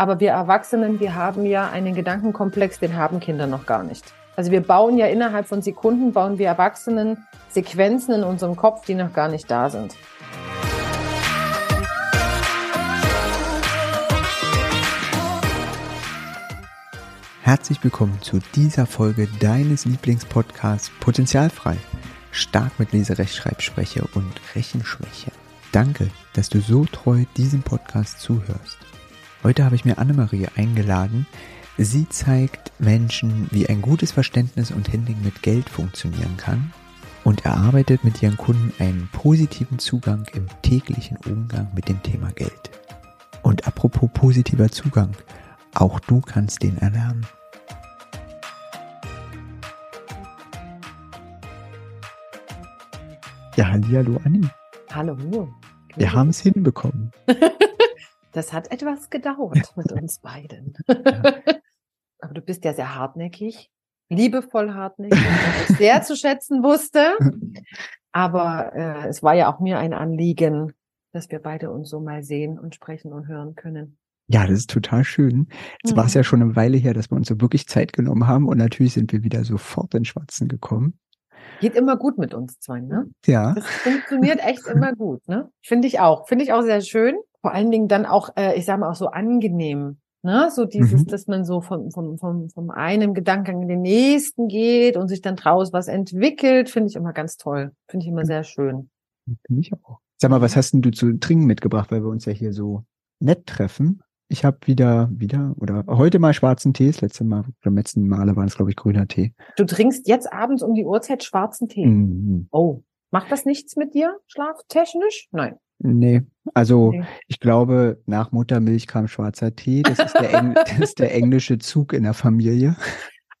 Aber wir Erwachsenen, wir haben ja einen Gedankenkomplex, den haben Kinder noch gar nicht. Also wir bauen ja innerhalb von Sekunden, bauen wir Erwachsenen Sequenzen in unserem Kopf, die noch gar nicht da sind. Herzlich willkommen zu dieser Folge deines Lieblingspodcasts Potenzialfrei. Stark mit Leserechtschreibschwäche und Rechenschwäche. Danke, dass du so treu diesem Podcast zuhörst. Heute habe ich mir Annemarie eingeladen. Sie zeigt Menschen, wie ein gutes Verständnis und Handling mit Geld funktionieren kann und erarbeitet mit ihren Kunden einen positiven Zugang im täglichen Umgang mit dem Thema Geld. Und apropos positiver Zugang, auch du kannst den erlernen. Ja, hallo Anni. Hallo. Wir haben es hinbekommen. Das hat etwas gedauert mit uns beiden. Aber du bist ja sehr hartnäckig, liebevoll hartnäckig, was ich sehr zu schätzen wusste. Aber äh, es war ja auch mir ein Anliegen, dass wir beide uns so mal sehen und sprechen und hören können. Ja, das ist total schön. Jetzt mhm. war es ja schon eine Weile her, dass wir uns so wirklich Zeit genommen haben und natürlich sind wir wieder sofort in Schwatzen gekommen. Geht immer gut mit uns zwei, ne? Ja. Das funktioniert echt immer gut, ne? Finde ich auch. Finde ich auch sehr schön. Vor allen Dingen dann auch, äh, ich sage mal, auch so angenehm. Ne? So dieses, mhm. dass man so von, von, von, von einem Gedankengang in den nächsten geht und sich dann draus was entwickelt, finde ich immer ganz toll. Finde ich immer sehr schön. Finde ich auch. Sag mal, was hast denn du zu trinken mitgebracht, weil wir uns ja hier so nett treffen? Ich habe wieder, wieder oder heute mal schwarzen Tee. Das letzte Mal, beim letzten Male war es, glaube ich, grüner Tee. Du trinkst jetzt abends um die Uhrzeit schwarzen Tee. Mhm. Oh, macht das nichts mit dir, schlaftechnisch? Nein. Nee, also nee. ich glaube, nach Muttermilch kam schwarzer Tee. Das ist der, Engl das ist der englische Zug in der Familie.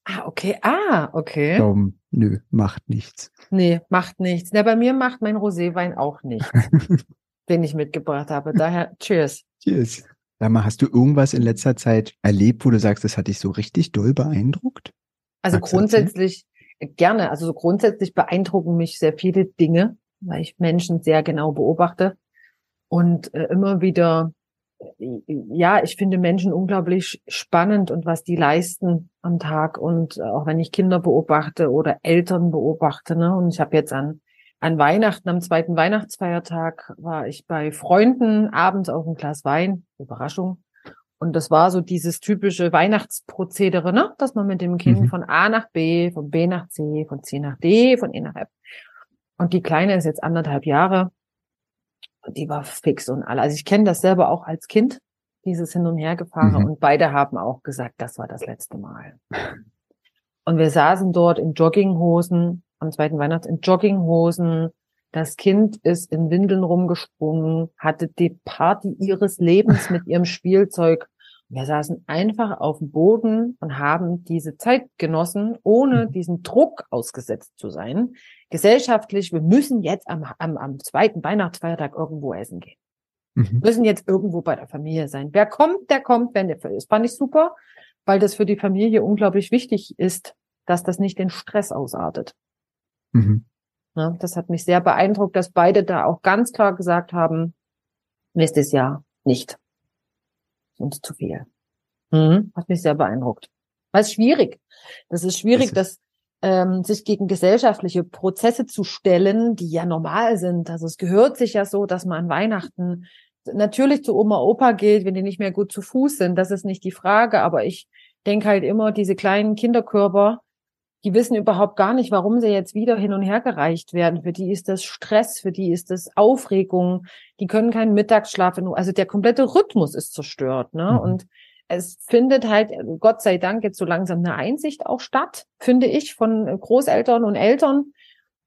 Ah, okay. Ah, okay. Um, nö, macht nichts. Nee, macht nichts. Ja, bei mir macht mein Roséwein auch nichts, den ich mitgebracht habe. Daher, cheers. Cheers. Sag mal, hast du irgendwas in letzter Zeit erlebt, wo du sagst, das hat dich so richtig doll beeindruckt? Also Magst grundsätzlich gerne. Also so grundsätzlich beeindrucken mich sehr viele Dinge, weil ich Menschen sehr genau beobachte und äh, immer wieder, äh, ja, ich finde Menschen unglaublich spannend und was die leisten am Tag und auch wenn ich Kinder beobachte oder Eltern beobachte, ne, und ich habe jetzt an an Weihnachten, am zweiten Weihnachtsfeiertag, war ich bei Freunden abends auf ein Glas Wein. Überraschung. Und das war so dieses typische Weihnachtsprozedere, ne? dass man mit dem Kind mhm. von A nach B, von B nach C, von C nach D, von E nach F. Und die Kleine ist jetzt anderthalb Jahre. Und die war fix und alle. Also ich kenne das selber auch als Kind, dieses Hin- und Hergefahren. Mhm. Und beide haben auch gesagt, das war das letzte Mal. Und wir saßen dort in Jogginghosen am zweiten Weihnachts in Jogginghosen. Das Kind ist in Windeln rumgesprungen, hatte die Party ihres Lebens mit ihrem Spielzeug. Wir saßen einfach auf dem Boden und haben diese Zeit genossen, ohne mhm. diesen Druck ausgesetzt zu sein. Gesellschaftlich, wir müssen jetzt am, am, am zweiten Weihnachtsfeiertag irgendwo essen gehen. Mhm. Müssen jetzt irgendwo bei der Familie sein. Wer kommt, der kommt, wenn der ist. Fand ich super, weil das für die Familie unglaublich wichtig ist, dass das nicht den Stress ausartet. Mhm. Ja, das hat mich sehr beeindruckt, dass beide da auch ganz klar gesagt haben, nächstes Jahr nicht. Und zu viel. Mhm. Hat mich sehr beeindruckt. Weil es schwierig. Das ist schwierig, das ist dass ähm, sich gegen gesellschaftliche Prozesse zu stellen, die ja normal sind. Also es gehört sich ja so, dass man an Weihnachten natürlich zu Oma, Opa geht, wenn die nicht mehr gut zu Fuß sind. Das ist nicht die Frage. Aber ich denke halt immer, diese kleinen Kinderkörper, die wissen überhaupt gar nicht, warum sie jetzt wieder hin und her gereicht werden. Für die ist das Stress, für die ist das Aufregung, die können keinen Mittagsschlaf, also der komplette Rhythmus ist zerstört, ne? Mhm. Und es findet halt, Gott sei Dank, jetzt so langsam eine Einsicht auch statt, finde ich, von Großeltern und Eltern,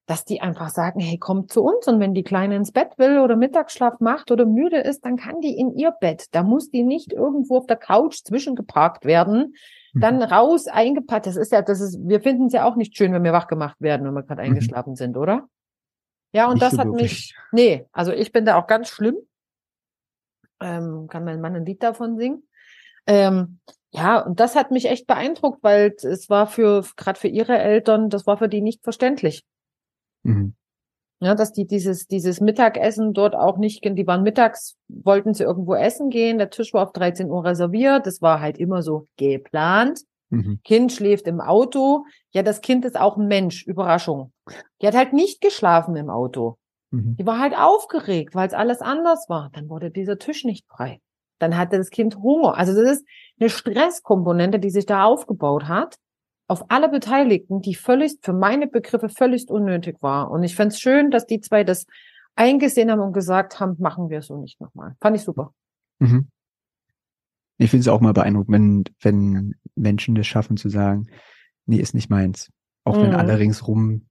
dass die einfach sagen, hey, kommt zu uns und wenn die Kleine ins Bett will oder Mittagsschlaf macht oder müde ist, dann kann die in ihr Bett. Da muss die nicht irgendwo auf der Couch zwischengeparkt werden, dann mhm. raus eingepackt. Das ist ja, das ist, wir finden es ja auch nicht schön, wenn wir wach gemacht werden, wenn wir gerade mhm. eingeschlafen sind, oder? Ja, und nicht das so hat wirklich. mich, nee, also ich bin da auch ganz schlimm. Ähm, kann mein Mann ein Lied davon singen. Ähm, ja, und das hat mich echt beeindruckt, weil es war für, gerade für ihre Eltern, das war für die nicht verständlich. Mhm. Ja, dass die dieses, dieses Mittagessen dort auch nicht, die waren mittags, wollten sie irgendwo essen gehen, der Tisch war auf 13 Uhr reserviert, das war halt immer so geplant. Mhm. Kind schläft im Auto. Ja, das Kind ist auch ein Mensch, Überraschung. Die hat halt nicht geschlafen im Auto. Mhm. Die war halt aufgeregt, weil es alles anders war. Dann wurde dieser Tisch nicht frei. Dann hatte das Kind Hunger. Also das ist eine Stresskomponente, die sich da aufgebaut hat auf alle Beteiligten, die völlig, für meine Begriffe völlig unnötig war. Und ich fand es schön, dass die zwei das eingesehen haben und gesagt haben, machen wir so nicht nochmal. Fand ich super. Mhm. Ich finde es auch mal beeindruckend, wenn, wenn Menschen das schaffen zu sagen, nee, ist nicht meins. Auch mhm. wenn alle ringsrum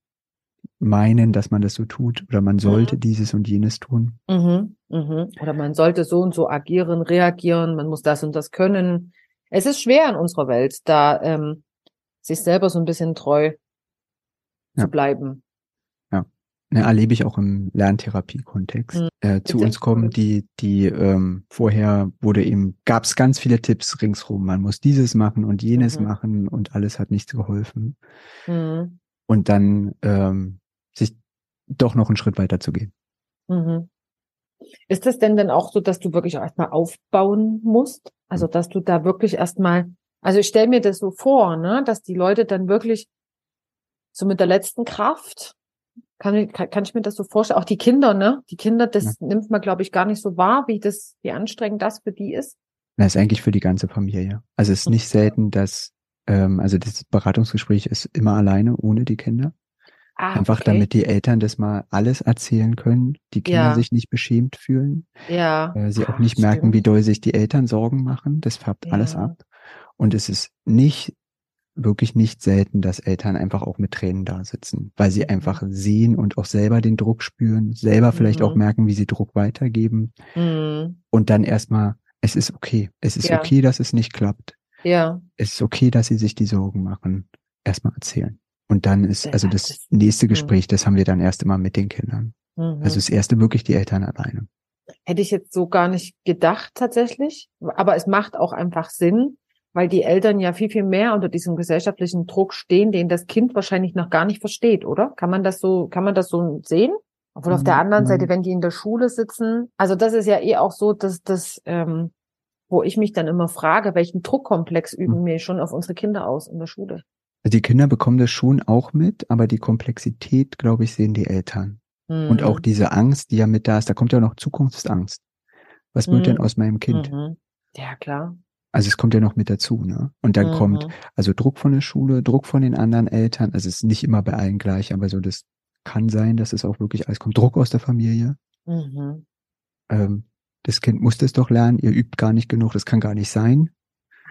meinen, dass man das so tut oder man sollte mhm. dieses und jenes tun. Mhm. Mhm. Oder man sollte so und so agieren, reagieren, man muss das und das können. Es ist schwer in unserer Welt, da ähm, sich selber so ein bisschen treu ja. zu bleiben. Ja, ne, erlebe ich auch im Lerntherapie-Kontext. Mhm. Äh, zu uns kommen die, die ähm, vorher wurde eben, gab es ganz viele Tipps ringsrum. Man muss dieses machen und jenes mhm. machen und alles hat nichts geholfen. Mhm. Und dann ähm, sich doch noch einen Schritt weiter zu gehen. Mhm. Ist das denn dann auch so, dass du wirklich erstmal aufbauen musst? Also, dass du da wirklich erstmal also ich stelle mir das so vor, ne, dass die Leute dann wirklich so mit der letzten Kraft, kann ich, kann, kann ich mir das so vorstellen, auch die Kinder, ne? Die Kinder, das ja. nimmt man, glaube ich, gar nicht so wahr, wie das, wie anstrengend das für die ist. Das ist eigentlich für die ganze Familie. Also es ist nicht selten, dass, ähm, also das Beratungsgespräch ist immer alleine, ohne die Kinder. Ah, Einfach okay. damit die Eltern das mal alles erzählen können, die Kinder ja. sich nicht beschämt fühlen. Ja. Äh, sie auch nicht Ach, merken, wie doll sich die Eltern Sorgen machen. Das färbt ja. alles ab. Und es ist nicht, wirklich nicht selten, dass Eltern einfach auch mit Tränen da sitzen, weil sie einfach sehen und auch selber den Druck spüren, selber vielleicht auch mhm. merken, wie sie Druck weitergeben. Mhm. Und dann erstmal, es ist okay. Es ist ja. okay, dass es nicht klappt. Ja. Es ist okay, dass sie sich die Sorgen machen. Erstmal erzählen. Und dann ist, also das nächste mhm. Gespräch, das haben wir dann erst immer mit den Kindern. Mhm. Also das erste wirklich die Eltern alleine. Hätte ich jetzt so gar nicht gedacht tatsächlich. Aber es macht auch einfach Sinn, weil die Eltern ja viel, viel mehr unter diesem gesellschaftlichen Druck stehen, den das Kind wahrscheinlich noch gar nicht versteht, oder? Kann man das so, kann man das so sehen? Obwohl auf der mhm. anderen Seite, wenn die in der Schule sitzen, also das ist ja eh auch so, dass das, ähm, wo ich mich dann immer frage, welchen Druckkomplex üben mhm. wir schon auf unsere Kinder aus in der Schule? Also die Kinder bekommen das schon auch mit, aber die Komplexität, glaube ich, sehen die Eltern. Mhm. Und auch diese Angst, die ja mit da ist, da kommt ja noch Zukunftsangst. Was wird denn mhm. aus meinem Kind? Mhm. Ja, klar. Also es kommt ja noch mit dazu, ne? Und dann mhm. kommt also Druck von der Schule, Druck von den anderen Eltern. Also es ist nicht immer bei allen gleich, aber so das kann sein, dass es auch wirklich alles kommt. Druck aus der Familie. Mhm. Ähm, das Kind muss das doch lernen. Ihr übt gar nicht genug. Das kann gar nicht sein.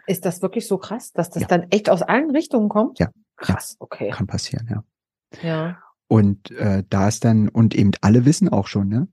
Ist das wirklich so krass, dass das ja. dann echt aus allen Richtungen kommt? Ja. Krass, okay. Kann passieren, ja. Ja. Und äh, da ist dann und eben alle wissen auch schon, ne?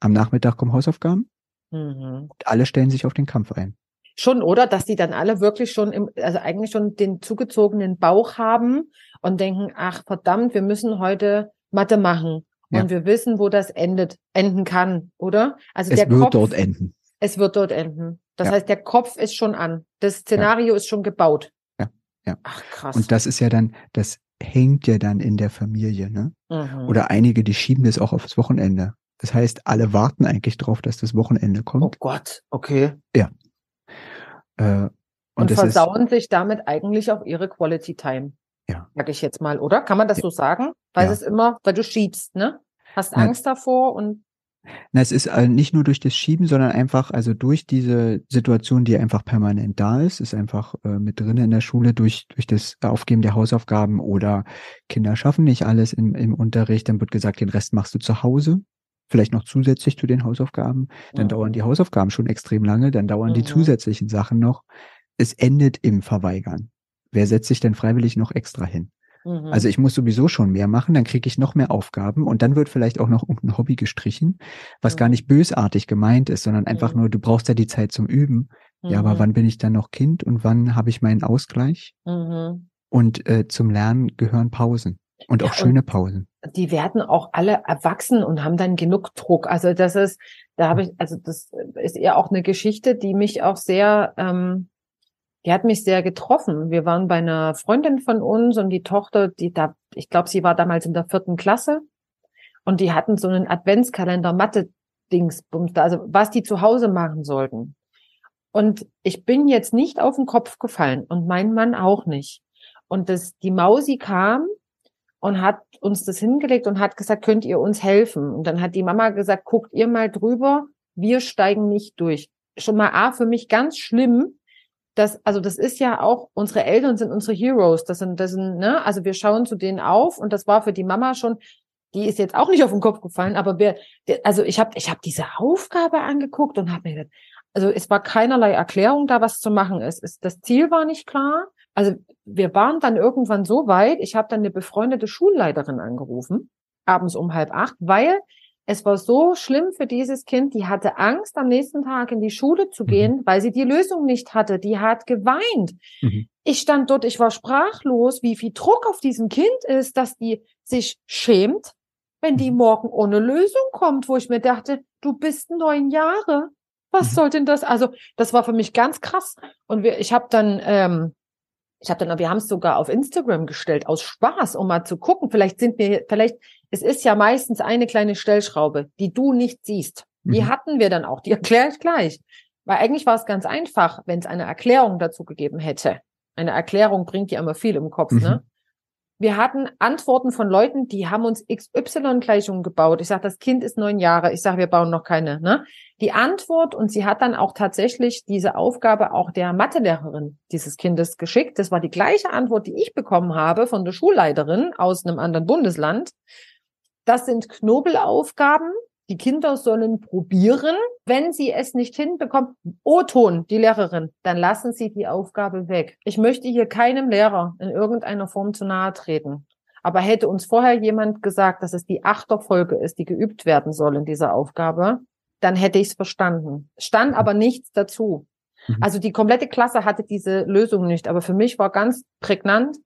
Am Nachmittag kommen Hausaufgaben. Mhm. Und alle stellen sich auf den Kampf ein. Schon, oder? Dass die dann alle wirklich schon im, also eigentlich schon den zugezogenen Bauch haben und denken, ach verdammt, wir müssen heute Mathe machen. Ja. Und wir wissen, wo das endet, enden kann, oder? Also es der wird Kopf, dort enden. Es wird dort enden. Das ja. heißt, der Kopf ist schon an. Das Szenario ja. ist schon gebaut. Ja, ja. Ach, krass. Und das ist ja dann, das hängt ja dann in der Familie, ne? Mhm. Oder einige, die schieben das auch aufs Wochenende. Das heißt, alle warten eigentlich drauf, dass das Wochenende kommt. Oh Gott, okay. Ja. Äh, und, und versauen ist, sich damit eigentlich auch ihre Quality Time. Ja. Sag ich jetzt mal, oder? Kann man das so sagen? Weil ja. es immer, weil du schiebst, ne? Hast Angst ja. davor und na, es ist äh, nicht nur durch das Schieben, sondern einfach, also durch diese Situation, die einfach permanent da ist, ist einfach äh, mit drin in der Schule durch, durch das Aufgeben der Hausaufgaben oder Kinder schaffen nicht alles im, im Unterricht, dann wird gesagt, den Rest machst du zu Hause vielleicht noch zusätzlich zu den Hausaufgaben. Dann mhm. dauern die Hausaufgaben schon extrem lange, dann dauern mhm. die zusätzlichen Sachen noch. Es endet im Verweigern. Wer setzt sich denn freiwillig noch extra hin? Mhm. Also ich muss sowieso schon mehr machen, dann kriege ich noch mehr Aufgaben und dann wird vielleicht auch noch irgendein Hobby gestrichen, was gar mhm. nicht bösartig gemeint ist, sondern einfach mhm. nur, du brauchst ja die Zeit zum Üben. Ja, aber mhm. wann bin ich dann noch Kind und wann habe ich meinen Ausgleich? Und äh, zum Lernen gehören Pausen. Und auch ja, schöne Pausen. Die werden auch alle erwachsen und haben dann genug Druck. Also das ist, da habe ich, also das ist eher auch eine Geschichte, die mich auch sehr, ähm, die hat mich sehr getroffen. Wir waren bei einer Freundin von uns und die Tochter, die da, ich glaube, sie war damals in der vierten Klasse. Und die hatten so einen Adventskalender Mathe-Dingsbums da, also was die zu Hause machen sollten. Und ich bin jetzt nicht auf den Kopf gefallen und mein Mann auch nicht. Und das, die Mausi kam und hat uns das hingelegt und hat gesagt, könnt ihr uns helfen? Und dann hat die Mama gesagt, guckt ihr mal drüber, wir steigen nicht durch. Schon mal A, für mich ganz schlimm, dass, also das ist ja auch, unsere Eltern sind unsere Heroes, das sind, das sind, ne, also wir schauen zu denen auf und das war für die Mama schon, die ist jetzt auch nicht auf den Kopf gefallen, aber wer, also ich habe ich hab diese Aufgabe angeguckt und habe mir gedacht, also es war keinerlei Erklärung da, was zu machen ist. Das Ziel war nicht klar. Also wir waren dann irgendwann so weit, ich habe dann eine befreundete Schulleiterin angerufen, abends um halb acht, weil es war so schlimm für dieses Kind, die hatte Angst, am nächsten Tag in die Schule zu mhm. gehen, mhm. weil sie die Lösung nicht hatte. Die hat geweint. Mhm. Ich stand dort, ich war sprachlos, wie viel Druck auf diesem Kind ist, dass die sich schämt, wenn die mhm. morgen ohne Lösung kommt, wo ich mir dachte, du bist neun Jahre. Was mhm. soll denn das? Also, das war für mich ganz krass. Und wir, ich habe dann, ähm, ich habe dann, wir haben es sogar auf Instagram gestellt, aus Spaß, um mal zu gucken. Vielleicht sind wir, vielleicht, es ist ja meistens eine kleine Stellschraube, die du nicht siehst. Die mhm. hatten wir dann auch, die erkläre ich gleich. Weil eigentlich war es ganz einfach, wenn es eine Erklärung dazu gegeben hätte. Eine Erklärung bringt ja immer viel im Kopf, mhm. ne? Wir hatten Antworten von Leuten, die haben uns XY-Gleichungen gebaut. Ich sage, das Kind ist neun Jahre. Ich sage, wir bauen noch keine. Ne? Die Antwort, und sie hat dann auch tatsächlich diese Aufgabe auch der Mathelehrerin dieses Kindes geschickt. Das war die gleiche Antwort, die ich bekommen habe von der Schulleiterin aus einem anderen Bundesland. Das sind Knobelaufgaben, die Kinder sollen probieren. Wenn sie es nicht hinbekommen, O-Ton, die Lehrerin, dann lassen sie die Aufgabe weg. Ich möchte hier keinem Lehrer in irgendeiner Form zu nahe treten. Aber hätte uns vorher jemand gesagt, dass es die Achterfolge ist, die geübt werden soll in dieser Aufgabe, dann hätte ich es verstanden. Stand aber nichts dazu. Mhm. Also die komplette Klasse hatte diese Lösung nicht. Aber für mich war ganz prägnant,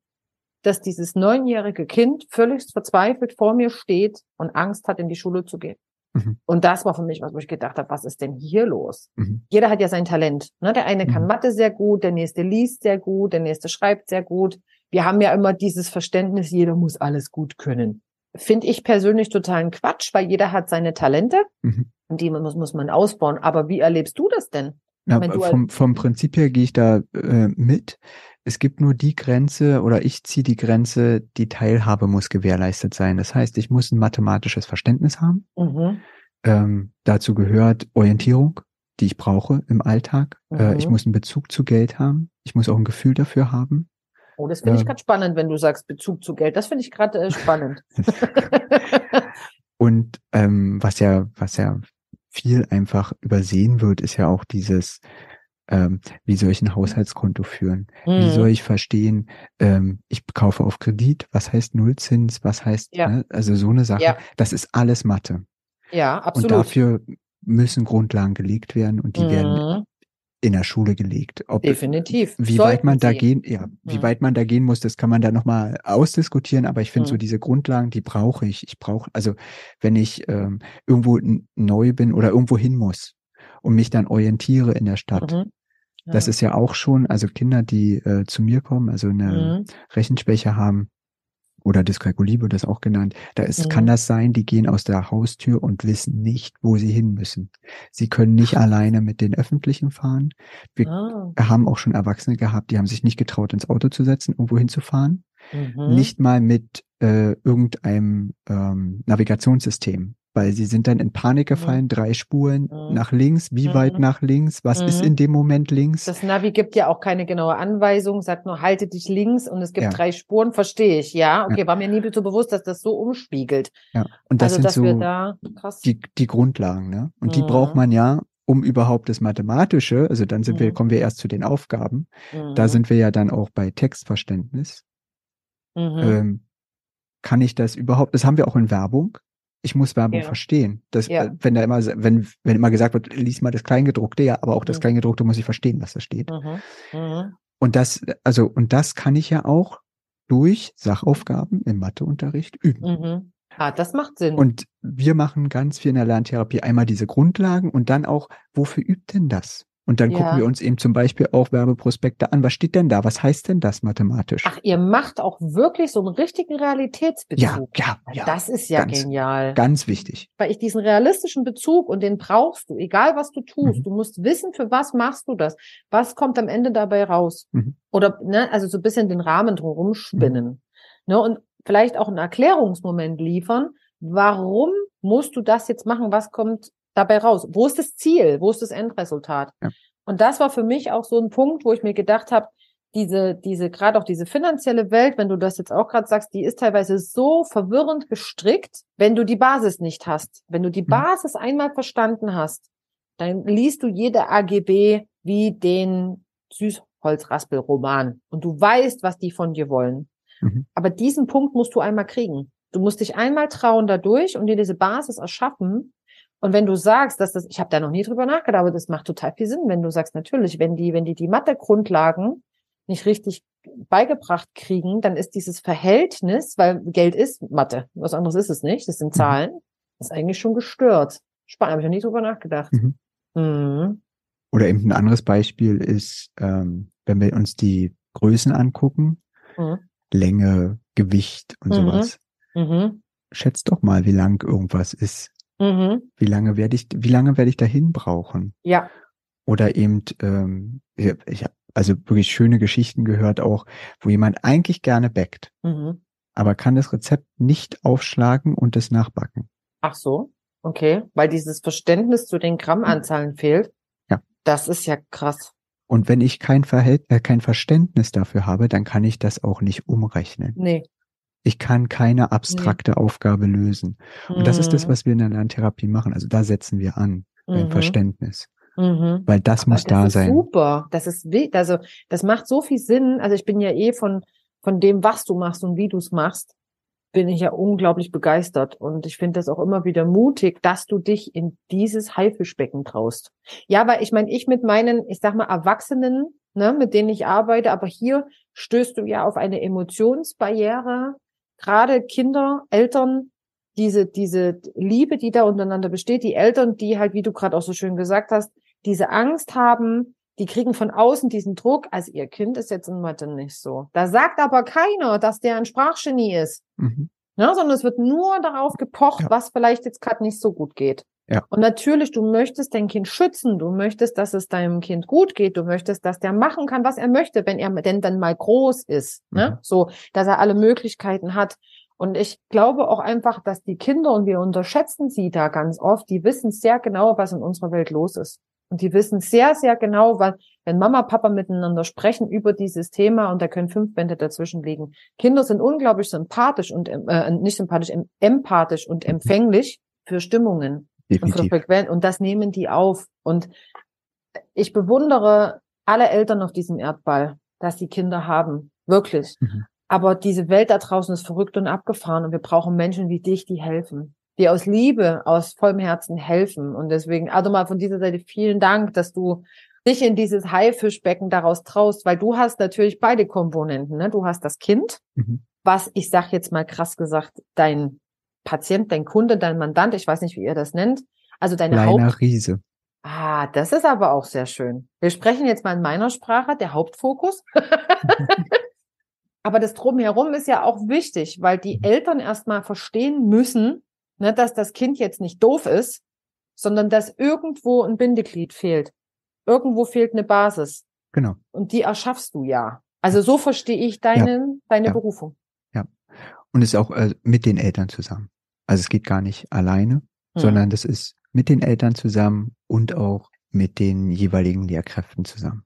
dass dieses neunjährige Kind völlig verzweifelt vor mir steht und Angst hat, in die Schule zu gehen. Mhm. Und das war für mich was, wo ich gedacht habe, was ist denn hier los? Mhm. Jeder hat ja sein Talent. Ne? Der eine kann mhm. Mathe sehr gut, der nächste liest sehr gut, der nächste schreibt sehr gut. Wir haben ja immer dieses Verständnis, jeder muss alles gut können. Finde ich persönlich totalen Quatsch, weil jeder hat seine Talente mhm. und die muss, muss man ausbauen. Aber wie erlebst du das denn? Ja, vom, vom Prinzip her gehe ich da äh, mit. Es gibt nur die Grenze oder ich ziehe die Grenze, die Teilhabe muss gewährleistet sein. Das heißt, ich muss ein mathematisches Verständnis haben. Mhm. Ähm, dazu gehört Orientierung, die ich brauche im Alltag. Mhm. Äh, ich muss einen Bezug zu Geld haben. Ich muss auch ein Gefühl dafür haben. Oh, das finde ich äh, gerade spannend, wenn du sagst Bezug zu Geld. Das finde ich gerade äh, spannend. Und ähm, was ja, was ja viel einfach übersehen wird, ist ja auch dieses, ähm, wie soll ich ein Haushaltskonto führen? Mhm. Wie soll ich verstehen, ähm, ich kaufe auf Kredit, was heißt Nullzins, was heißt, ja. ne? also so eine Sache, ja. das ist alles Mathe. Ja, absolut. Und dafür müssen Grundlagen gelegt werden und die mhm. werden in der Schule gelegt. Ob, Definitiv. Wie Sollten weit man da gehen, ja, wie mhm. weit man da gehen muss, das kann man da nochmal ausdiskutieren, aber ich finde mhm. so diese Grundlagen, die brauche ich. Ich brauche, also wenn ich ähm, irgendwo neu bin oder irgendwo hin muss, und mich dann orientiere in der Stadt. Mhm. Ja. Das ist ja auch schon, also Kinder, die äh, zu mir kommen, also eine mhm. Rechenschwäche haben, oder Dyskalkulie wird das auch genannt, da ist, mhm. kann das sein, die gehen aus der Haustür und wissen nicht, wo sie hin müssen. Sie können nicht alleine mit den Öffentlichen fahren. Wir ah. haben auch schon Erwachsene gehabt, die haben sich nicht getraut, ins Auto zu setzen, irgendwo hinzufahren. Mhm. Nicht mal mit äh, irgendeinem ähm, Navigationssystem weil sie sind dann in Panik mhm. gefallen, mhm. drei Spuren mhm. nach links, wie mhm. weit nach links, was ist mhm. in dem Moment links? Das Navi gibt ja auch keine genaue Anweisung, sagt nur, halte dich links und es gibt ja. drei Spuren, verstehe ich, ja. Okay, ja. war mir nie so bewusst, dass das so umspiegelt. Ja, und das also, sind so da, die, die Grundlagen, ne? Und die braucht man ja, um überhaupt das Mathematische, also dann sind wir, kommen wir erst zu den Aufgaben. Da sind wir ja dann auch bei Textverständnis. Ähm, kann ich das überhaupt, das haben wir auch in Werbung, ich muss Werbung ja. verstehen. Das, ja. Äh, wenn da immer, wenn, wenn immer gesagt wird, lies mal das Kleingedruckte, ja, aber auch das mhm. Kleingedruckte muss ich verstehen, was da steht. Mhm. Mhm. Und das, also, und das kann ich ja auch durch Sachaufgaben im Matheunterricht üben. Mhm. Ah, das macht Sinn. Und wir machen ganz viel in der Lerntherapie einmal diese Grundlagen und dann auch, wofür übt denn das? Und dann Ja. gucken wir uns eben zum Beispiel auch Werbeprospekte an. Was steht denn da? Was heißt denn das mathematisch? Ach, ihr macht auch wirklich so einen richtigen ja, Realitätsbezug. ja, ja. das ist ja ganz, genial. Ganz wichtig. Weil ich diesen realistischen Bezug und den brauchst du, egal was du tust. Mhm. Du musst wissen, für was machst du das? Was kommt am Ende dabei raus? Mhm. Oder, ne, also so ein bisschen den Rahmen drumherum spinnen. Ne, und vielleicht auch einen Erklärungsmoment liefern. Warum musst du das jetzt machen? Was kommt dabei raus? Wo ist das Ziel? Wo ist das Endresultat? Ja. Und das war für mich auch so ein Punkt, wo ich mir gedacht habe, diese, diese, gerade auch diese finanzielle Welt, wenn du das jetzt auch gerade sagst, die ist teilweise so verwirrend gestrickt, wenn du die Basis nicht hast. Wenn du die Mhm. Basis einmal verstanden hast, dann liest du jede AGB wie den Süßholzraspelroman und du weißt, was die von dir wollen. Mhm. Aber diesen Punkt musst du einmal kriegen. Du musst dich einmal trauen dadurch und dir diese Basis erschaffen. Und wenn du sagst, dass das, ich habe da noch nie drüber nachgedacht, aber das macht total viel Sinn, wenn du sagst, natürlich, wenn die, wenn die die Mathe-Grundlagen nicht richtig beigebracht kriegen, dann ist dieses Verhältnis, weil Geld ist Mathe, was anderes ist es nicht, das sind Mhm. Zahlen, ist eigentlich schon gestört. Spannend, habe ich noch nie drüber nachgedacht. Mhm. Mhm. Oder eben ein anderes Beispiel ist, ähm, wenn wir uns die Größen angucken, Mhm. Länge, Gewicht und Mhm. sowas. Mhm. Schätzt doch mal, wie lang irgendwas ist. Mhm. Wie lange werde ich, wie lange werde ich dahin brauchen? Ja. Oder eben, ähm, ich, habe also wirklich schöne Geschichten gehört auch, wo jemand eigentlich gerne backt, Mhm. aber kann das Rezept nicht aufschlagen und es nachbacken. Ach so, okay, weil dieses Verständnis zu den Grammanzahlen fehlt. Ja. Das ist ja krass. Und wenn ich kein Verhält äh, kein Verständnis dafür habe, dann kann ich das auch nicht umrechnen. Nee. Ich kann keine abstrakte Aufgabe lösen. Und das ist das, Mhm. was wir in der Lerntherapie machen. Also da setzen wir an beim Mhm. Verständnis, Mhm. weil das Aber muss da ist sein. Super. Das ist also das macht so viel Sinn. Also ich bin ja eh von von dem, was du machst und wie du es machst, bin ich ja unglaublich begeistert und ich finde das auch immer wieder mutig, dass du dich in dieses Haifischbecken traust. Ja, weil ich meine, ich mit meinen, ich sag mal Erwachsenen, ne, mit denen ich arbeite, aber hier stößt du ja auf eine Emotionsbarriere. Gerade Kinder, Eltern, diese diese Liebe, die da untereinander besteht, die Eltern, die halt, wie du gerade auch so schön gesagt hast, diese Angst haben, die kriegen von außen diesen Druck, also ihr Kind ist jetzt in Mathe nicht so. Da sagt aber keiner, dass der ein Sprachgenie ist. Mhm. Ne, sondern es wird nur darauf gepocht, Ja. was vielleicht jetzt gerade nicht so gut geht. Ja. Und natürlich, du möchtest dein Kind schützen, du möchtest, dass es deinem Kind gut geht, du möchtest, dass der machen kann, was er möchte, wenn er denn dann mal groß ist. Mhm. Ne? So, dass er alle Möglichkeiten hat. Und ich glaube auch einfach, dass die Kinder, und wir unterschätzen sie da ganz oft, die wissen sehr genau, was in unserer Welt los ist. Und die wissen sehr, sehr genau, weil, wenn Mama, Papa miteinander sprechen über dieses Thema und da können fünf Bände dazwischen liegen. Kinder sind unglaublich sympathisch und, äh, nicht sympathisch, em- empathisch und empfänglich für Stimmungen Definitiv. Frequenz. Und das nehmen die auf. Und ich bewundere alle Eltern auf diesem Erdball, dass sie Kinder haben. Wirklich. Mhm. Aber diese Welt da draußen ist verrückt und abgefahren und wir brauchen Menschen wie dich, die helfen. Die aus Liebe, aus vollem Herzen helfen. Und deswegen, also mal von dieser Seite vielen Dank, dass du dich in dieses Haifischbecken daraus traust, weil du hast natürlich beide Komponenten. Ne? Du hast das Kind, Mhm. was, ich sag jetzt mal krass gesagt, dein Patient, dein Kunde, dein Mandant, ich weiß nicht, wie ihr das nennt, also deine Haupt... Kleiner Riese. Ah, das ist aber auch sehr schön. Wir sprechen jetzt mal in meiner Sprache, der Hauptfokus. aber das Drumherum ist ja auch wichtig, weil die Eltern erstmal verstehen müssen, ne, dass das Kind jetzt nicht doof ist, sondern dass irgendwo ein Bindeglied fehlt. Irgendwo fehlt eine Basis. Genau. Und die erschaffst du ja. Also so verstehe ich deine, deine Ja. Berufung. Und es ist auch äh, mit den Eltern zusammen. Also es geht gar nicht alleine, Hm. sondern das ist mit den Eltern zusammen und auch mit den jeweiligen Lehrkräften zusammen.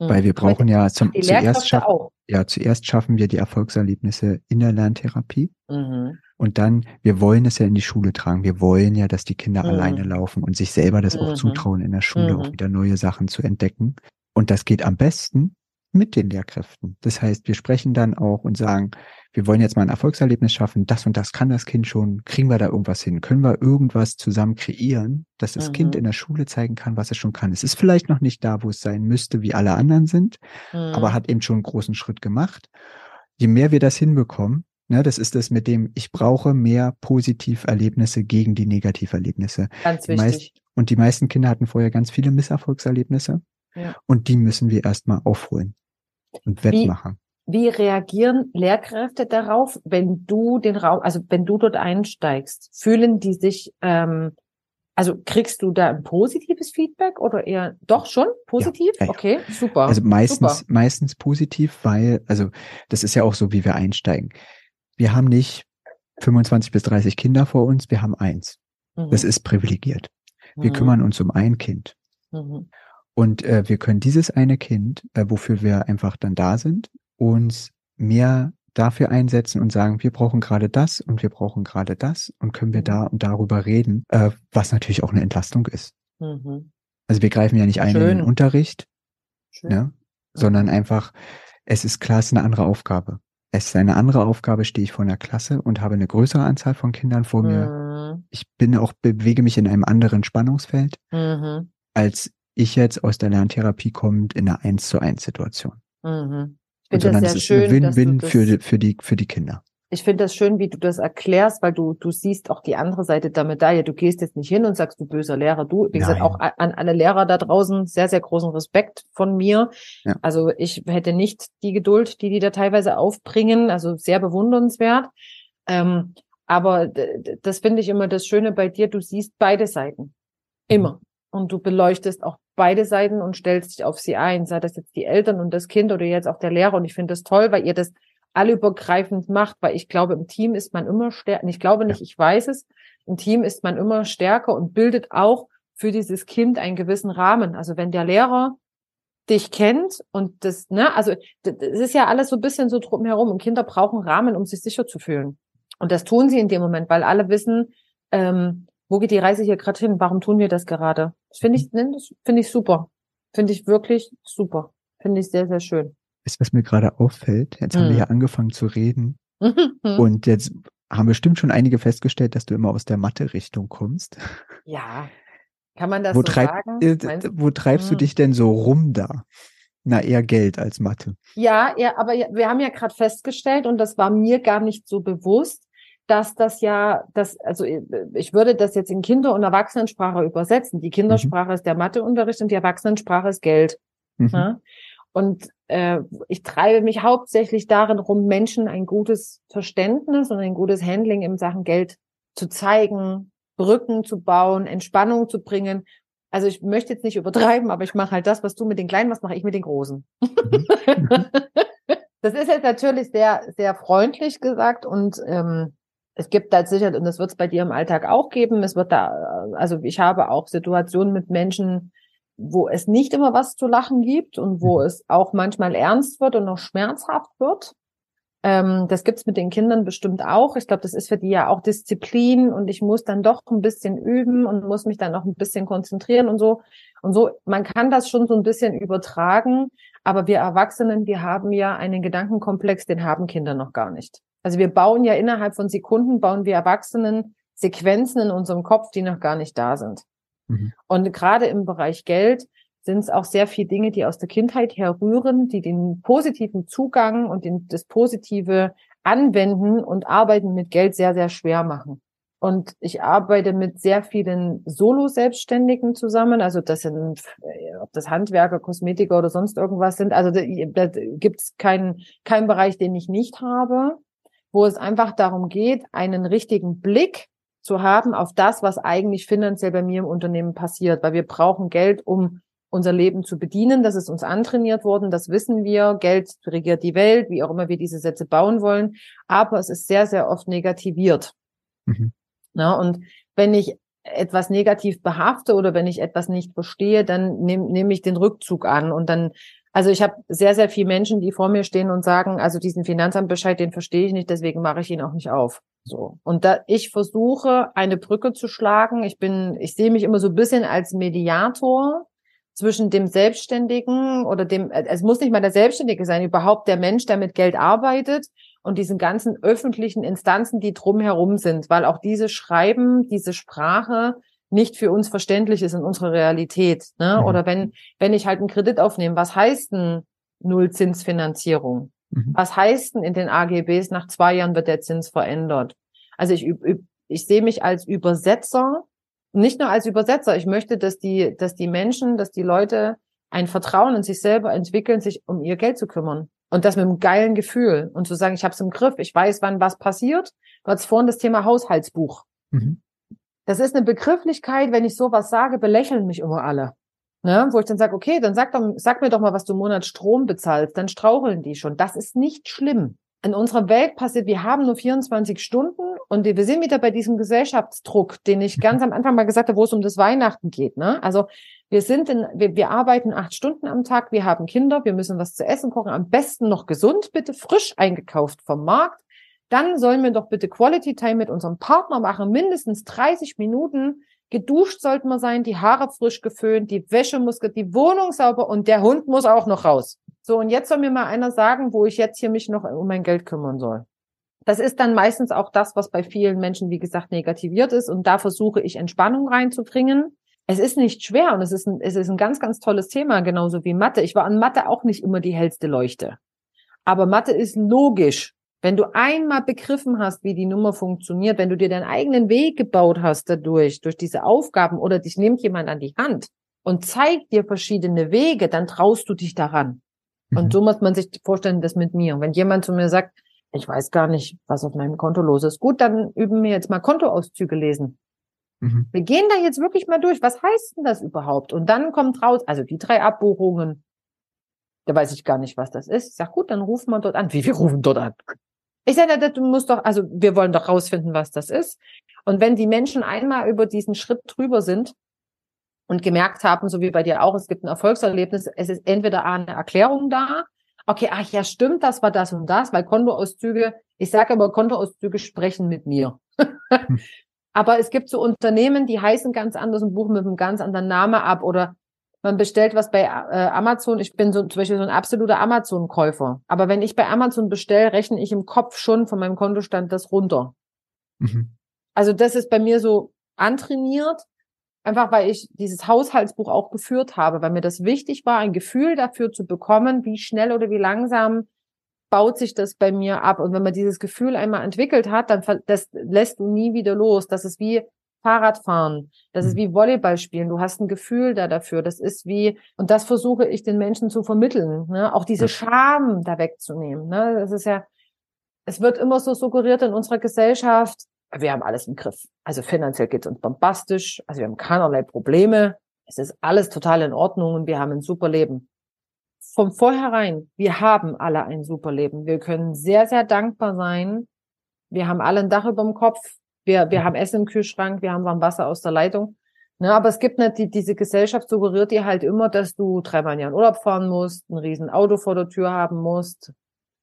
Hm. Weil wir brauchen ja zum, zuerst auch. ja, zuerst schaffen wir die Erfolgserlebnisse in der Lerntherapie Mhm. und dann, wir wollen es ja in die Schule tragen. Wir wollen ja, dass die Kinder Mhm. alleine laufen und sich selber das auch Mhm. zutrauen, in der Schule Mhm. auch wieder neue Sachen zu entdecken. Und das geht am besten mit den Lehrkräften. Das heißt, wir sprechen dann auch und sagen, wir wollen jetzt mal ein Erfolgserlebnis schaffen, das und das kann das Kind schon, kriegen wir da irgendwas hin? Können wir irgendwas zusammen kreieren, dass das Mhm. Kind in der Schule zeigen kann, was es schon kann? Es ist vielleicht noch nicht da, wo es sein müsste, wie alle anderen sind, Mhm. aber hat eben schon einen großen Schritt gemacht. Je mehr wir das hinbekommen, ne, das ist das mit dem, ich brauche mehr Positiverlebnisse gegen die Negativerlebnisse. Ganz Die meist- wichtig. Und die meisten Kinder hatten vorher ganz viele Misserfolgserlebnisse. Ja. Und die müssen wir erstmal aufholen und wettmachen. Wie, wie reagieren Lehrkräfte darauf, wenn du den Raum, also wenn du dort einsteigst? Fühlen die sich ähm, also kriegst du da ein positives Feedback oder eher doch schon positiv? Ja, ja, ja. Okay, super. Also meistens, super. meistens positiv, weil, also das ist ja auch so, wie wir einsteigen. Wir haben nicht 25 bis 30 Kinder vor uns, wir haben eins. Mhm. Das ist privilegiert. Wir mhm. kümmern uns um ein Kind. Mhm. Und äh, wir können dieses eine Kind, äh, wofür wir einfach dann da sind, uns mehr dafür einsetzen und sagen, wir brauchen gerade das und wir brauchen gerade das und können wir mhm. da und darüber reden, äh, was natürlich auch eine Entlastung ist. Mhm. Also wir greifen ja nicht ein Schön. in den Unterricht, ne, sondern mhm. einfach, es ist klar, es ist eine andere Aufgabe. Es ist eine andere Aufgabe, stehe ich vor einer Klasse und habe eine größere Anzahl von Kindern vor mir. Mhm. Ich bin auch, bewege mich in einem anderen Spannungsfeld, mhm. als ich jetzt aus der Lerntherapie kommend in einer Eins zu eins Situation. Mhm finde das sehr das schön. Win-Win für, die, für, die, für die Kinder. Ich finde das schön, wie du das erklärst, weil du, du siehst auch die andere Seite der Medaille. Du gehst jetzt nicht hin und sagst, du böser Lehrer, du. Wie gesagt, auch an alle Lehrer da draußen sehr, sehr großen Respekt von mir. Ja. Also ich hätte nicht die Geduld, die die da teilweise aufbringen. Also sehr bewundernswert. Ähm, aber das finde ich immer das Schöne bei dir. Du siehst beide Seiten. Immer. Mhm. Und du beleuchtest auch beide Seiten und stellst dich auf sie ein, sei das jetzt die Eltern und das Kind oder jetzt auch der Lehrer. Und ich finde das toll, weil ihr das allübergreifend macht, weil ich glaube, im Team ist man immer stärker. Ich glaube nicht, ich weiß es. Im Team ist man immer stärker und bildet auch für dieses Kind einen gewissen Rahmen. Also wenn der Lehrer dich kennt und das, ne, also das ist ja alles so ein bisschen so drumherum und Kinder brauchen Rahmen, um sich sicher zu fühlen. Und das tun sie in dem Moment, weil alle wissen, ähm, wo geht die Reise hier gerade hin? Warum tun wir das gerade? Das finde ich, ne, das finde ich super. Finde ich wirklich super. Finde ich sehr, sehr schön. Ist, was mir gerade auffällt, jetzt hm. haben wir hm. ja angefangen zu reden und jetzt haben bestimmt schon einige festgestellt, dass du immer aus der Mathe-Richtung kommst. Ja. Kann man das wo so treib, sagen? Äh, wo treibst hm. du dich denn so rum da? Na, eher Geld als Mathe. Ja, ja, aber wir haben ja gerade festgestellt, und das war mir gar nicht so bewusst, dass das ja, das, also ich würde das jetzt in Kinder- und Erwachsenensprache übersetzen. Die Kindersprache mhm. ist der Matheunterricht und die Erwachsenensprache ist Geld. Mhm. Ja? Und äh, ich treibe mich hauptsächlich darin rum, Menschen ein gutes Verständnis und ein gutes Handling in Sachen Geld zu zeigen, Brücken zu bauen, Entspannung zu bringen. Also ich möchte jetzt nicht übertreiben, aber ich mache halt das, was du mit den Kleinen machst, mache ich mit den Großen. Mhm. das ist jetzt natürlich sehr, sehr freundlich gesagt und ähm, es gibt da sicher, und das wird es bei dir im Alltag auch geben, es wird da, also ich habe auch Situationen mit Menschen, wo es nicht immer was zu lachen gibt und wo mhm. es auch manchmal ernst wird und noch schmerzhaft wird. Ähm, das gibt's mit den Kindern bestimmt auch. Ich glaube, das ist für die ja auch Disziplin und ich muss dann doch ein bisschen üben und muss mich dann auch ein bisschen konzentrieren und so. Und so, man kann das schon so ein bisschen übertragen, aber wir Erwachsenen, wir haben ja einen Gedankenkomplex, den haben Kinder noch gar nicht. Also wir bauen ja innerhalb von Sekunden, bauen wir Erwachsenen Sequenzen in unserem Kopf, die noch gar nicht da sind. Mhm. Und gerade im Bereich Geld sind es auch sehr viele Dinge, die aus der Kindheit herrühren, die den positiven Zugang und den, das positive Anwenden und Arbeiten mit Geld sehr, sehr schwer machen. Und ich arbeite mit sehr vielen Solo-Selbstständigen zusammen. Also das sind, ob das Handwerker, Kosmetiker oder sonst irgendwas sind. Also da, da gibt es keinen, keinen Bereich, den ich nicht habe wo es einfach darum geht, einen richtigen Blick zu haben auf das, was eigentlich finanziell bei mir im Unternehmen passiert, weil wir brauchen Geld, um unser Leben zu bedienen. Das ist uns antrainiert worden, das wissen wir. Geld regiert die Welt, wie auch immer wir diese Sätze bauen wollen. Aber es ist sehr, sehr oft negativiert. Mhm. Na, und wenn ich etwas negativ behafte oder wenn ich etwas nicht verstehe, dann nehme nehm ich den Rückzug an und dann also ich habe sehr, sehr viele Menschen, die vor mir stehen und sagen, also diesen Finanzamtbescheid, den verstehe ich nicht, deswegen mache ich ihn auch nicht auf. So. Und da ich versuche, eine Brücke zu schlagen, ich bin, ich sehe mich immer so ein bisschen als Mediator zwischen dem Selbstständigen oder dem, es muss nicht mal der Selbstständige sein, überhaupt der Mensch, der mit Geld arbeitet und diesen ganzen öffentlichen Instanzen, die drumherum sind, weil auch diese Schreiben, diese Sprache nicht für uns verständlich ist in unserer Realität. Ne? Mhm. Oder wenn, wenn ich halt einen Kredit aufnehme, was heißt denn Nullzinsfinanzierung? Mhm. Was heißt denn in den AGBs, nach zwei Jahren wird der Zins verändert? Also ich, ich sehe mich als Übersetzer, nicht nur als Übersetzer, ich möchte, dass die, dass die Menschen, dass die Leute ein Vertrauen in sich selber entwickeln, sich um ihr Geld zu kümmern. Und das mit einem geilen Gefühl und zu sagen, ich habe es im Griff, ich weiß, wann was passiert. Du hattest vorhin das Thema Haushaltsbuch. Mhm. Das ist eine Begrifflichkeit, wenn ich sowas sage, belächeln mich immer alle. Ne? Wo ich dann sage, okay, dann sag, doch, sag mir doch mal, was du im Monat Strom bezahlst, dann straucheln die schon. Das ist nicht schlimm. In unserer Welt passiert, wir haben nur 24 Stunden und wir sind wieder bei diesem Gesellschaftsdruck, den ich ganz am Anfang mal gesagt habe, wo es um das Weihnachten geht. Ne? Also wir sind in, wir, wir arbeiten acht Stunden am Tag, wir haben Kinder, wir müssen was zu essen kochen, am besten noch gesund, bitte frisch eingekauft vom Markt. Dann sollen wir doch bitte Quality Time mit unserem Partner machen, mindestens 30 Minuten Geduscht sollten wir sein, die Haare frisch geföhnt, die Wäsche muss, die Wohnung sauber und der Hund muss auch noch raus. So, und jetzt soll mir mal einer sagen, wo ich jetzt hier mich noch um mein Geld kümmern soll. Das ist dann meistens auch das, was bei vielen Menschen, wie gesagt, negativiert ist. Und da versuche ich Entspannung reinzubringen. Es ist nicht schwer und es ist ein, es ist ein ganz, ganz tolles Thema, genauso wie Mathe. Ich war an Mathe auch nicht immer die hellste Leuchte. Aber Mathe ist logisch. Wenn du einmal begriffen hast, wie die Nummer funktioniert, wenn du dir deinen eigenen Weg gebaut hast dadurch, durch diese Aufgaben oder dich nimmt jemand an die Hand und zeigt dir verschiedene Wege, dann traust du dich daran. Mhm. Und so muss man sich vorstellen, das mit mir. Und wenn jemand zu mir sagt, ich weiß gar nicht, was auf meinem Konto los ist, gut, dann üben wir jetzt mal Kontoauszüge lesen. Mhm. Wir gehen da jetzt wirklich mal durch. Was heißt denn das überhaupt? Und dann kommt raus, also die drei Abbuchungen, da weiß ich gar nicht, was das ist. Ich sag, gut, dann rufen wir dort an. Wie, wir rufen dort an? Ich sage, du musst doch, also wir wollen doch rausfinden, was das ist. Und wenn die Menschen einmal über diesen Schritt drüber sind und gemerkt haben, so wie bei dir auch, es gibt ein Erfolgserlebnis, es ist entweder eine Erklärung da, okay, ach ja, stimmt, das war das und das, weil Kontoauszüge, ich sage aber, Kontoauszüge sprechen mit mir. Hm. aber es gibt so Unternehmen, die heißen ganz anders und buchen mit einem ganz anderen Namen ab oder man bestellt was bei äh, Amazon. Ich bin so zum Beispiel so ein absoluter Amazon-Käufer. Aber wenn ich bei Amazon bestelle, rechne ich im Kopf schon von meinem Kontostand das runter. Mhm. Also das ist bei mir so antrainiert, einfach weil ich dieses Haushaltsbuch auch geführt habe, weil mir das wichtig war, ein Gefühl dafür zu bekommen, wie schnell oder wie langsam baut sich das bei mir ab. Und wenn man dieses Gefühl einmal entwickelt hat, dann das lässt du nie wieder los. Das ist wie Fahrradfahren, das ist mhm. wie Volleyball spielen. Du hast ein Gefühl da dafür. Das ist wie, und das versuche ich den Menschen zu vermitteln, ne? auch diese Scham da wegzunehmen. Ne? Das ist ja, es wird immer so suggeriert in unserer Gesellschaft, wir haben alles im Griff. Also finanziell geht es uns bombastisch, also wir haben keinerlei Probleme, es ist alles total in Ordnung und wir haben ein super Leben. Von vornherein, wir haben alle ein super Leben. Wir können sehr, sehr dankbar sein. Wir haben alle ein Dach über dem Kopf. Wir, wir haben Essen im Kühlschrank, wir haben warm Wasser aus der Leitung. Ne, aber es gibt nicht, die, diese Gesellschaft suggeriert dir halt immer, dass du dreimal in Urlaub fahren musst, ein riesen Auto vor der Tür haben musst.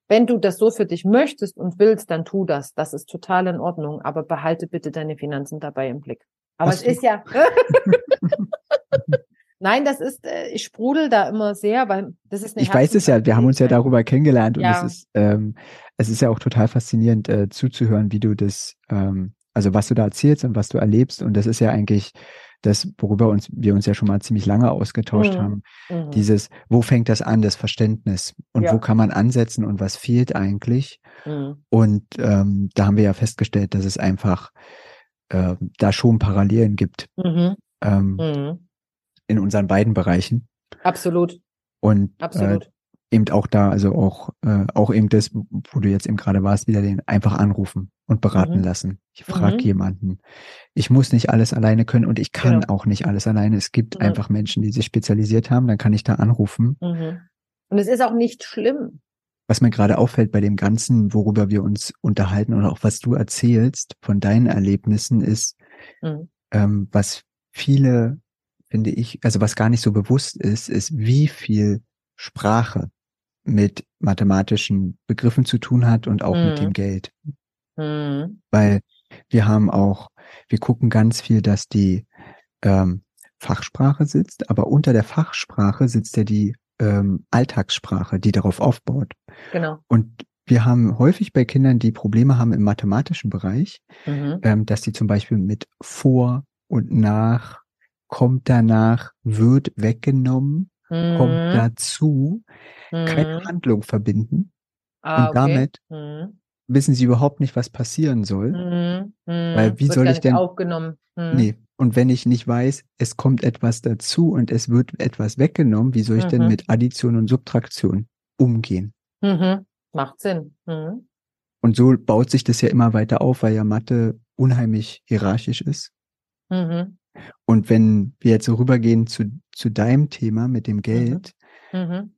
Wenn du das so für dich möchtest und willst, dann tu das. Das ist total in Ordnung. Aber behalte bitte deine Finanzen dabei im Blick. Aber Hast es du? ist ja. Nein, das ist, äh, ich sprudel da immer sehr, weil das ist eine Ich weiß es ja, wir haben uns ja darüber kennengelernt und ja. es ist, ähm, es ist ja auch total faszinierend äh, zuzuhören, wie du das ähm, also was du da erzählst und was du erlebst. Und das ist ja eigentlich das, worüber uns, wir uns ja schon mal ziemlich lange ausgetauscht mhm. haben. Mhm. Dieses, wo fängt das an, das Verständnis? Und ja. wo kann man ansetzen und was fehlt eigentlich? Mhm. Und ähm, da haben wir ja festgestellt, dass es einfach äh, da schon Parallelen gibt. Mhm. Ähm, mhm. in unseren beiden Bereichen. Absolut. Und äh, Absolut. Äh, eben auch da, also auch, äh, auch eben das, wo du jetzt eben gerade warst, wieder den einfach anrufen und beraten mhm. lassen. Ich frage mhm. jemanden. Ich muss nicht alles alleine können und ich kann genau. auch nicht alles alleine. Es gibt mhm. einfach Menschen, die sich spezialisiert haben, dann kann ich da anrufen. Mhm. Und es ist auch nicht schlimm. Was mir gerade auffällt bei dem Ganzen, worüber wir uns unterhalten und auch was du erzählst von deinen Erlebnissen, ist, mhm. ähm, was viele, finde ich, also was gar nicht so bewusst ist, ist, wie viel Sprache mit mathematischen Begriffen zu tun hat und auch mhm. mit dem Geld. Mhm. Weil wir haben auch, wir gucken ganz viel, dass die ähm, Fachsprache sitzt, aber unter der Fachsprache sitzt ja die ähm, Alltagssprache, die darauf aufbaut. Genau. Und wir haben häufig bei Kindern, die Probleme haben im mathematischen Bereich, mhm. ähm, dass die zum Beispiel mit vor und nach, kommt danach, wird weggenommen, mhm. kommt dazu, mhm. keine Handlung verbinden ah, und okay. damit mhm. wissen sie überhaupt nicht, was passieren soll. Mhm. Mhm. Weil wie Wird soll ich denn- aufgenommen. Mhm. Nee. Und wenn ich nicht weiß, es kommt etwas dazu und es wird etwas weggenommen, wie soll ich denn mit Addition und Subtraktion umgehen? Mhm. Macht Sinn. Mhm. Und so baut sich das ja immer weiter auf, weil ja Mathe unheimlich hierarchisch ist. Mhm. Und wenn wir jetzt so rübergehen zu, zu deinem Thema mit dem Geld, Mhm.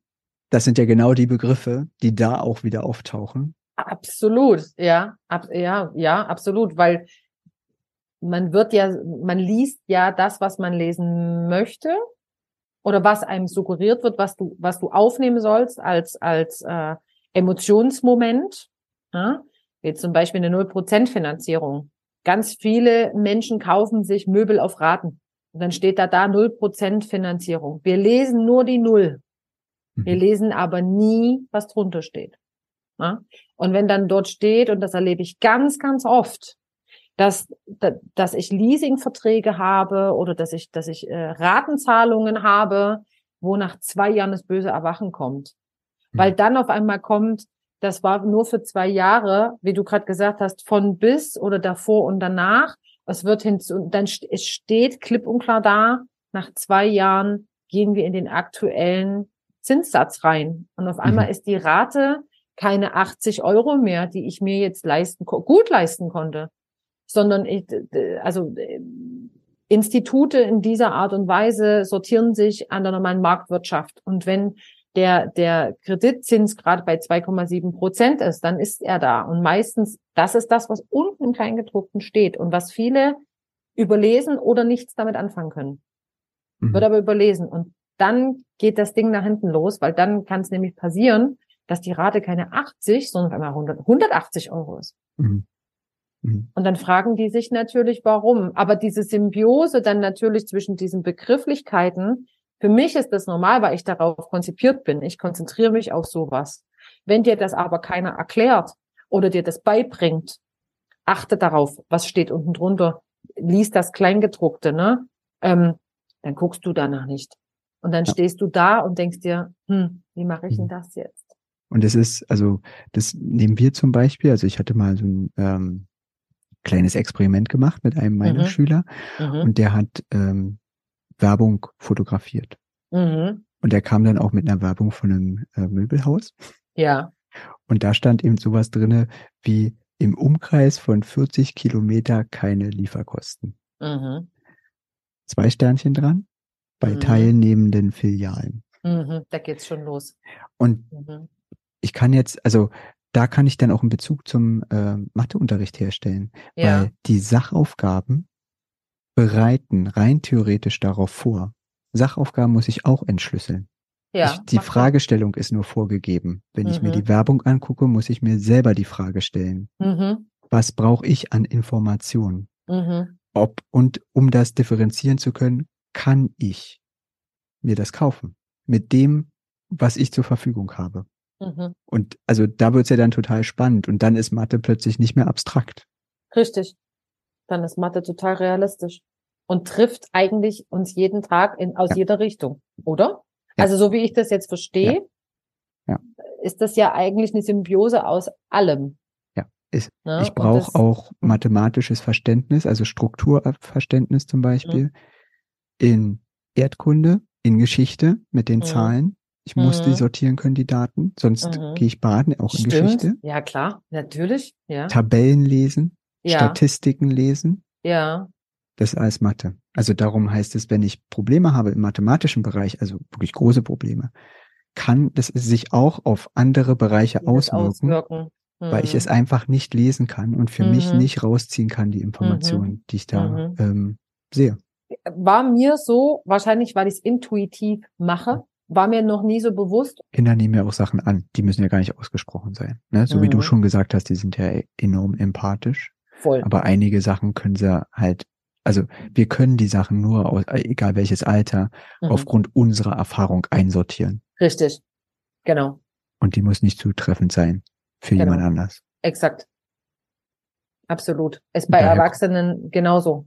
das sind ja genau die Begriffe, die da auch wieder auftauchen. Absolut, ja, ab, ja, ja, absolut, weil man wird ja, man liest ja das, was man lesen möchte oder was einem suggeriert wird, was du, was du aufnehmen sollst als als äh, Emotionsmoment. Ja? Wie zum Beispiel eine 0% Finanzierung. Ganz viele Menschen kaufen sich Möbel auf Raten. Und dann steht da da 0% Finanzierung. Wir lesen nur die Null. Wir Mhm. lesen aber nie, was drunter steht. Und wenn dann dort steht, und das erlebe ich ganz, ganz oft, dass, da- dass ich Leasingverträge habe oder dass ich, dass ich äh, Ratenzahlungen habe, wo nach zwei Jahren das böse Erwachen kommt. Weil dann auf einmal kommt, das war nur für zwei Jahre, wie du gerade gesagt hast, von bis oder davor und danach. Es wird hinzu, dann es steht klipp und klar da, nach zwei Jahren gehen wir in den aktuellen Zinssatz rein. Und auf einmal Mhm. ist die Rate keine 80 Euro mehr, die ich mir jetzt leisten, gut leisten konnte, sondern ich, also äh, Institute in dieser Art und Weise sortieren sich an der normalen Marktwirtschaft. Und wenn der, der Kreditzins gerade bei 2,7 Prozent ist, dann ist er da. Und meistens, das ist das, was unten im Kleingedruckten steht und was viele überlesen oder nichts damit anfangen können Mhm. wird aber überlesen. Und dann geht das Ding nach hinten los, weil dann kann es nämlich passieren, dass die Rate keine 80, sondern auf einmal 100, 180 Euro ist. Mhm. Mhm. Und dann fragen die sich natürlich, warum. Aber diese Symbiose dann natürlich zwischen diesen Begrifflichkeiten, für mich ist das normal, weil ich darauf konzipiert bin. Ich konzentriere mich auf sowas. Wenn dir das aber keiner erklärt oder dir das beibringt, achte darauf, was steht unten drunter. Lies das Kleingedruckte, ne? Ähm, dann guckst du danach nicht. Und dann Ja. stehst du da und denkst dir, hm, wie mache ich denn Mhm. das jetzt? Und es ist, also, das nehmen wir zum Beispiel, also ich hatte mal so ein ähm, kleines Experiment gemacht mit einem meiner Mhm. Schüler Mhm. und der hat ähm, Werbung fotografiert. Mhm. Und der kam dann auch mit einer Werbung von einem äh, Möbelhaus. Ja. Und da stand eben sowas drinne wie im Umkreis von 40 Kilometer keine Lieferkosten. Mhm. Zwei Sternchen dran bei Mhm. teilnehmenden Filialen. Mhm. Da geht's schon los. Und Mhm. ich kann jetzt, also da kann ich dann auch einen Bezug zum äh, Matheunterricht herstellen, Ja. weil die Sachaufgaben bereiten rein theoretisch darauf vor. Sachaufgaben muss ich auch entschlüsseln. ja. ich, die. Fragestellung ist nur vorgegeben. Wenn ich mir Mhm. die Werbung angucke, muss ich mir selber die Frage stellen. Mhm. Was brauche ich an Informationen? Mhm. Ob und um das differenzieren zu können, kann ich mir das kaufen mit dem, was ich zur Verfügung habe. Mhm. Und also da wird's ja dann total spannend und dann ist Mathe plötzlich nicht mehr abstrakt. Richtig. Dann ist Mathe total realistisch und trifft eigentlich uns jeden Tag in, aus Ja. jeder Richtung, oder? Ja. Also so wie ich das jetzt verstehe, Ja. ist das ja eigentlich eine Symbiose aus allem. Ja. Ist, Ne? ich brauche auch mathematisches Verständnis, also Strukturverständnis zum Beispiel in Erdkunde, in Geschichte mit den Mhm. Zahlen. Ich muss die Mhm. sortieren können, die Daten, sonst Mhm. gehe ich baden, auch in Stimmt. Geschichte. Ja, klar, natürlich. Ja. Tabellen lesen, Ja. Statistiken lesen, Ja. das ist alles Mathe. Also darum heißt es, wenn ich Probleme habe im mathematischen Bereich, also wirklich große Probleme, kann das sich auch auf andere Bereiche das auswirken, auswirken. weil ich Mhm. es einfach nicht lesen kann und für mich Mhm. nicht rausziehen kann, die Informationen, die ich da Mhm. ähm, sehe. war mir so, wahrscheinlich, weil ich es intuitiv mache, war mir noch nie so bewusst. Kinder nehmen ja auch Sachen an, die müssen ja gar nicht ausgesprochen sein. Ne? So wie du Mhm. schon gesagt hast, die sind ja enorm empathisch, Voll. aber einige Sachen können sie halt, also wir können die Sachen nur, aus, egal welches Alter, Mhm. aufgrund unserer Erfahrung einsortieren. Richtig. Genau. Und die muss nicht zutreffend sein für Genau. jemand anders. Exakt. Absolut. Ist bei Daher- Erwachsenen genauso.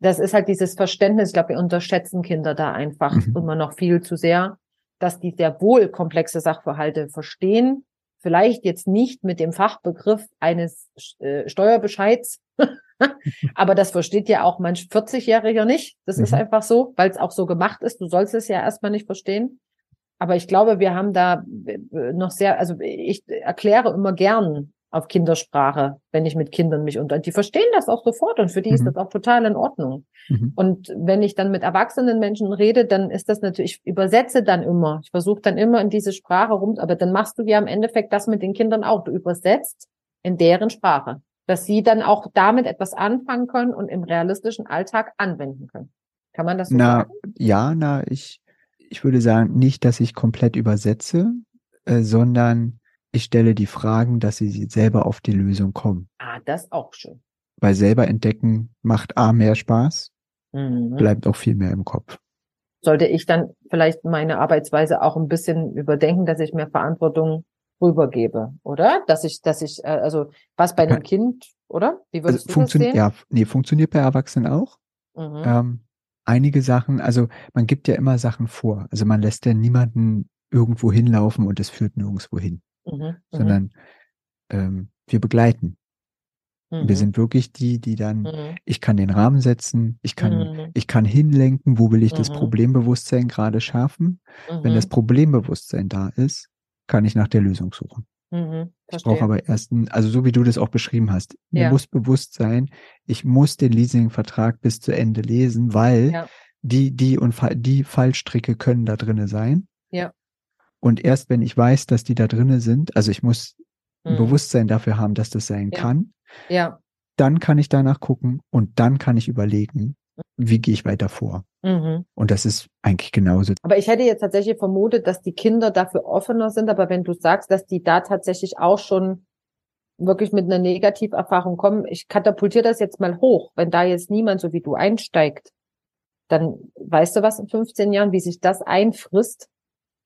Das ist halt dieses Verständnis, ich glaube, wir unterschätzen Kinder da einfach Mhm. immer noch viel zu sehr, dass die sehr wohl komplexe Sachverhalte verstehen, vielleicht jetzt nicht mit dem Fachbegriff eines äh, Steuerbescheids, aber das versteht ja auch manch 40-Jähriger nicht. Das mhm. ist einfach so, weil es auch so gemacht ist. Du sollst es ja erstmal nicht verstehen. Aber ich glaube, wir haben da äh, noch sehr, also ich erkläre immer gern auf Kindersprache, wenn ich mit Kindern mich unter. Die verstehen das auch sofort und für die mhm. ist das auch total in Ordnung. Mhm. Und wenn ich dann mit erwachsenen Menschen rede, dann ist das natürlich, ich übersetze dann immer. Ich versuche dann immer in diese Sprache rum, aber dann machst du ja im Endeffekt das mit den Kindern auch. Du übersetzt in deren Sprache, dass sie dann auch damit etwas anfangen können und im realistischen Alltag anwenden können. Kann man das so na, sagen? Ja, na, ich, ich würde sagen, nicht, dass ich komplett übersetze, äh, sondern ich stelle die Fragen, dass sie selber auf die Lösung kommen. Ah, das auch schön. Weil selber entdecken macht A mehr Spaß, mhm. bleibt auch viel mehr im Kopf. Sollte ich dann vielleicht meine Arbeitsweise auch ein bisschen überdenken, dass ich mehr Verantwortung rübergebe, oder? Dass ich, dass ich, äh, also was bei einem Kind, oder? Wie würdest also du das sehen? Ja, nee, funktioniert bei Erwachsenen auch. Mhm. Ähm, einige Sachen, also man gibt ja immer Sachen vor. Also man lässt ja niemanden irgendwo hinlaufen und es führt nirgendwo hin. Mhm, mhm, sondern ähm, wir begleiten. Mhm. Wir sind wirklich die, die dann, mhm. ich kann den Rahmen setzen, ich kann, mhm. ich kann hinlenken, wo will ich das mhm. Problembewusstsein gerade schärfen. Wenn das Problembewusstsein da ist, kann ich nach der Lösung suchen. ich brauche aber erst, ein, also so wie du das auch beschrieben hast, mir ja. muss bewusst sein, ich muss den Leasingvertrag bis zu Ende lesen, weil ja. die, die und die Fallstricke können da drinnen sein. Ja. Und erst wenn ich weiß, dass die da drinnen sind, also ich muss ein mhm. Bewusstsein dafür haben, dass das sein ja. kann, ja. dann kann ich danach gucken und dann kann ich überlegen, wie gehe ich weiter vor. Mhm. Und das ist eigentlich genauso. Aber ich hätte jetzt tatsächlich vermutet, dass die Kinder dafür offener sind, aber wenn du sagst, dass die da tatsächlich auch schon wirklich mit einer Negativerfahrung kommen, ich katapultiere das jetzt mal hoch, wenn da jetzt niemand so wie du einsteigt, dann weißt du was in 15 Jahren, wie sich das einfrisst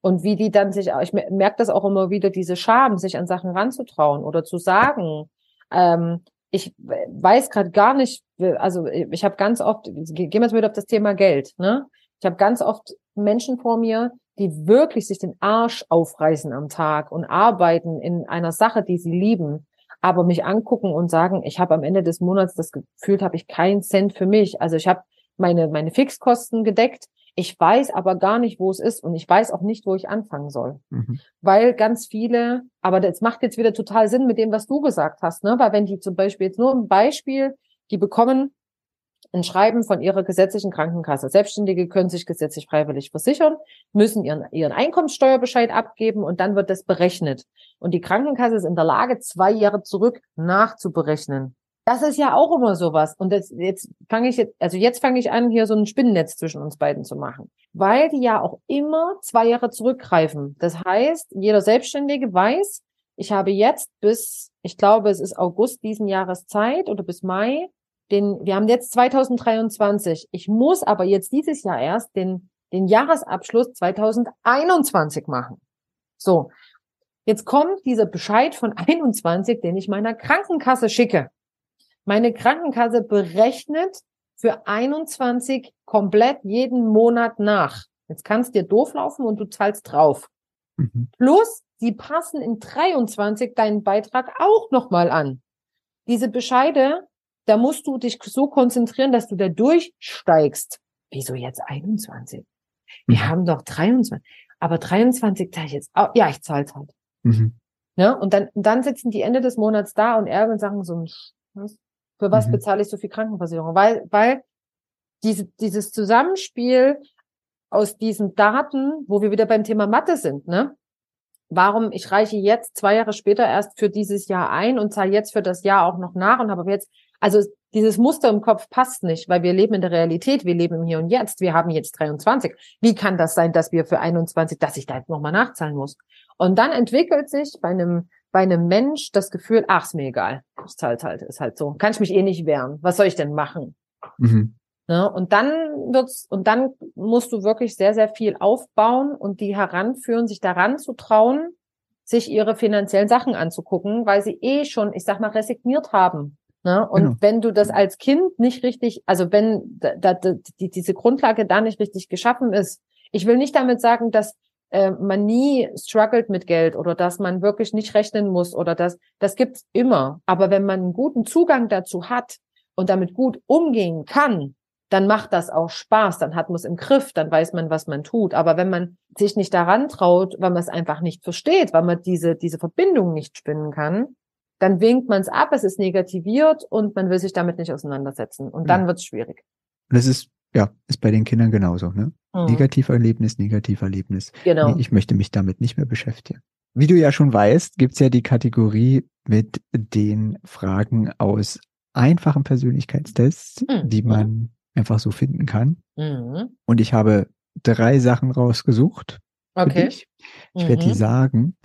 und wie die dann sich, ich merke das auch immer wieder, diese Scham, sich an Sachen ranzutrauen oder zu sagen, ähm, ich weiß gerade gar nicht, also ich habe ganz oft, gehen wir jetzt wieder auf das Thema Geld, ne? Ich habe ganz oft Menschen vor mir, die wirklich sich den Arsch aufreißen am Tag und arbeiten in einer Sache, die sie lieben, aber mich angucken und sagen, ich habe am Ende des Monats das Gefühl, habe ich keinen Cent für mich. Also ich habe meine meine Fixkosten gedeckt, ich weiß aber gar nicht, wo es ist und ich weiß auch nicht, wo ich anfangen soll. Mhm. Weil ganz viele, aber das macht jetzt wieder total Sinn mit dem, was du gesagt hast, ne? Weil wenn die zum Beispiel jetzt nur ein Beispiel, die bekommen ein Schreiben von ihrer gesetzlichen Krankenkasse. Selbstständige können sich gesetzlich freiwillig versichern, müssen ihren, ihren Einkommenssteuerbescheid abgeben und dann wird das berechnet. Und die Krankenkasse ist in der Lage, zwei Jahre zurück nachzuberechnen. Das ist ja auch immer sowas. Und das, jetzt fange ich jetzt, also jetzt fange ich an, hier so ein Spinnennetz zwischen uns beiden zu machen. Weil die ja auch immer zwei Jahre zurückgreifen. Das heißt, jeder Selbstständige weiß, ich habe jetzt bis, ich glaube, es ist August diesen Jahres Zeit oder bis Mai, den, wir haben jetzt 2023. Ich muss aber jetzt dieses Jahr erst den, den Jahresabschluss 2021 machen. So. Jetzt kommt dieser Bescheid von 21, den ich meiner Krankenkasse schicke. Meine Krankenkasse berechnet für 21 komplett jeden Monat nach. Jetzt kannst dir doof laufen und du zahlst drauf. Mhm. Plus, sie passen in 23 deinen Beitrag auch nochmal an. Diese Bescheide, da musst du dich so konzentrieren, dass du da durchsteigst. Wieso jetzt 21? Wir mhm. haben doch 23. Aber 23 zahle ich jetzt auch. Ja, ich zahle halt. Mhm. Ja, und dann, dann sitzen die Ende des Monats da und ärgern und sagen so, was? Für was mhm. bezahle ich so viel Krankenversicherung? Weil, weil diese, dieses Zusammenspiel aus diesen Daten, wo wir wieder beim Thema Mathe sind, ne? Warum ich reiche jetzt zwei Jahre später erst für dieses Jahr ein und zahle jetzt für das Jahr auch noch nach und habe jetzt, also dieses Muster im Kopf passt nicht, weil wir leben in der Realität, wir leben im Hier und Jetzt, wir haben jetzt 23. Wie kann das sein, dass wir für 21, dass ich da jetzt nochmal nachzahlen muss? Und dann entwickelt sich bei einem bei einem Mensch das Gefühl, ach, ist mir egal. Ich zahl's halt, ist halt so. Kann ich mich eh nicht wehren. Was soll ich denn machen? Mhm. Ne? Und dann wird's, und dann musst du wirklich sehr, sehr viel aufbauen und die heranführen, sich daran zu trauen, sich ihre finanziellen Sachen anzugucken, weil sie eh schon, ich sag mal, resigniert haben. Ne? Und genau. wenn du das als Kind nicht richtig, also wenn da, da, die, diese Grundlage da nicht richtig geschaffen ist, ich will nicht damit sagen, dass äh, man nie struggelt mit Geld oder dass man wirklich nicht rechnen muss oder das, das gibt's immer. Aber wenn man einen guten Zugang dazu hat und damit gut umgehen kann, dann macht das auch Spaß, dann hat man es im Griff, dann weiß man, was man tut. Aber wenn man sich nicht daran traut, weil man es einfach nicht versteht, weil man diese, diese Verbindung nicht spinnen kann, dann winkt man es ab, es ist negativiert und man will sich damit nicht auseinandersetzen. Und dann ja. wird es schwierig. Das ist, ja, ist bei den Kindern genauso, ne? Mhm. Negativerlebnis, Negativerlebnis. Genau. Nee, ich möchte mich damit nicht mehr beschäftigen. Wie du ja schon weißt, gibt's ja die Kategorie mit den Fragen aus einfachen Persönlichkeitstests, mhm. die man einfach so finden kann. Mhm. Und ich habe drei Sachen rausgesucht. Okay. Ich mhm. werde die mhm. sagen.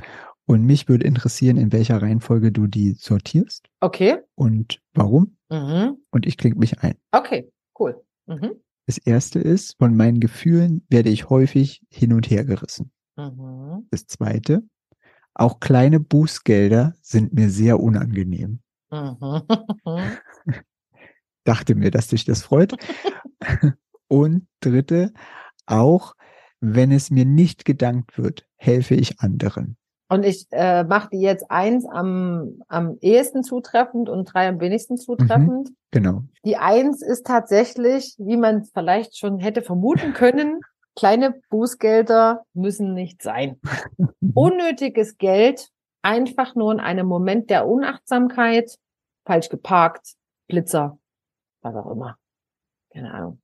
Und mich würde interessieren, in welcher Reihenfolge du die sortierst. Okay. Und warum. Mhm. Und ich klinge mich ein. Okay, cool. Mhm. Das erste ist, von meinen Gefühlen werde ich häufig hin und her gerissen. Mhm. Das zweite, auch kleine Bußgelder sind mir sehr unangenehm. Mhm. dachte mir, dass dich das freut. Und dritte, auch wenn es mir nicht gedankt wird, helfe ich anderen. Und ich äh, mache die jetzt eins am, am ehesten zutreffend und drei am wenigsten mhm, zutreffend. Mhm, genau. Die eins ist tatsächlich, wie man es vielleicht schon hätte vermuten können, kleine Bußgelder müssen nicht sein. Unnötiges Geld, einfach nur in einem Moment der Unachtsamkeit, falsch geparkt, Blitzer, was auch immer. Keine Ahnung.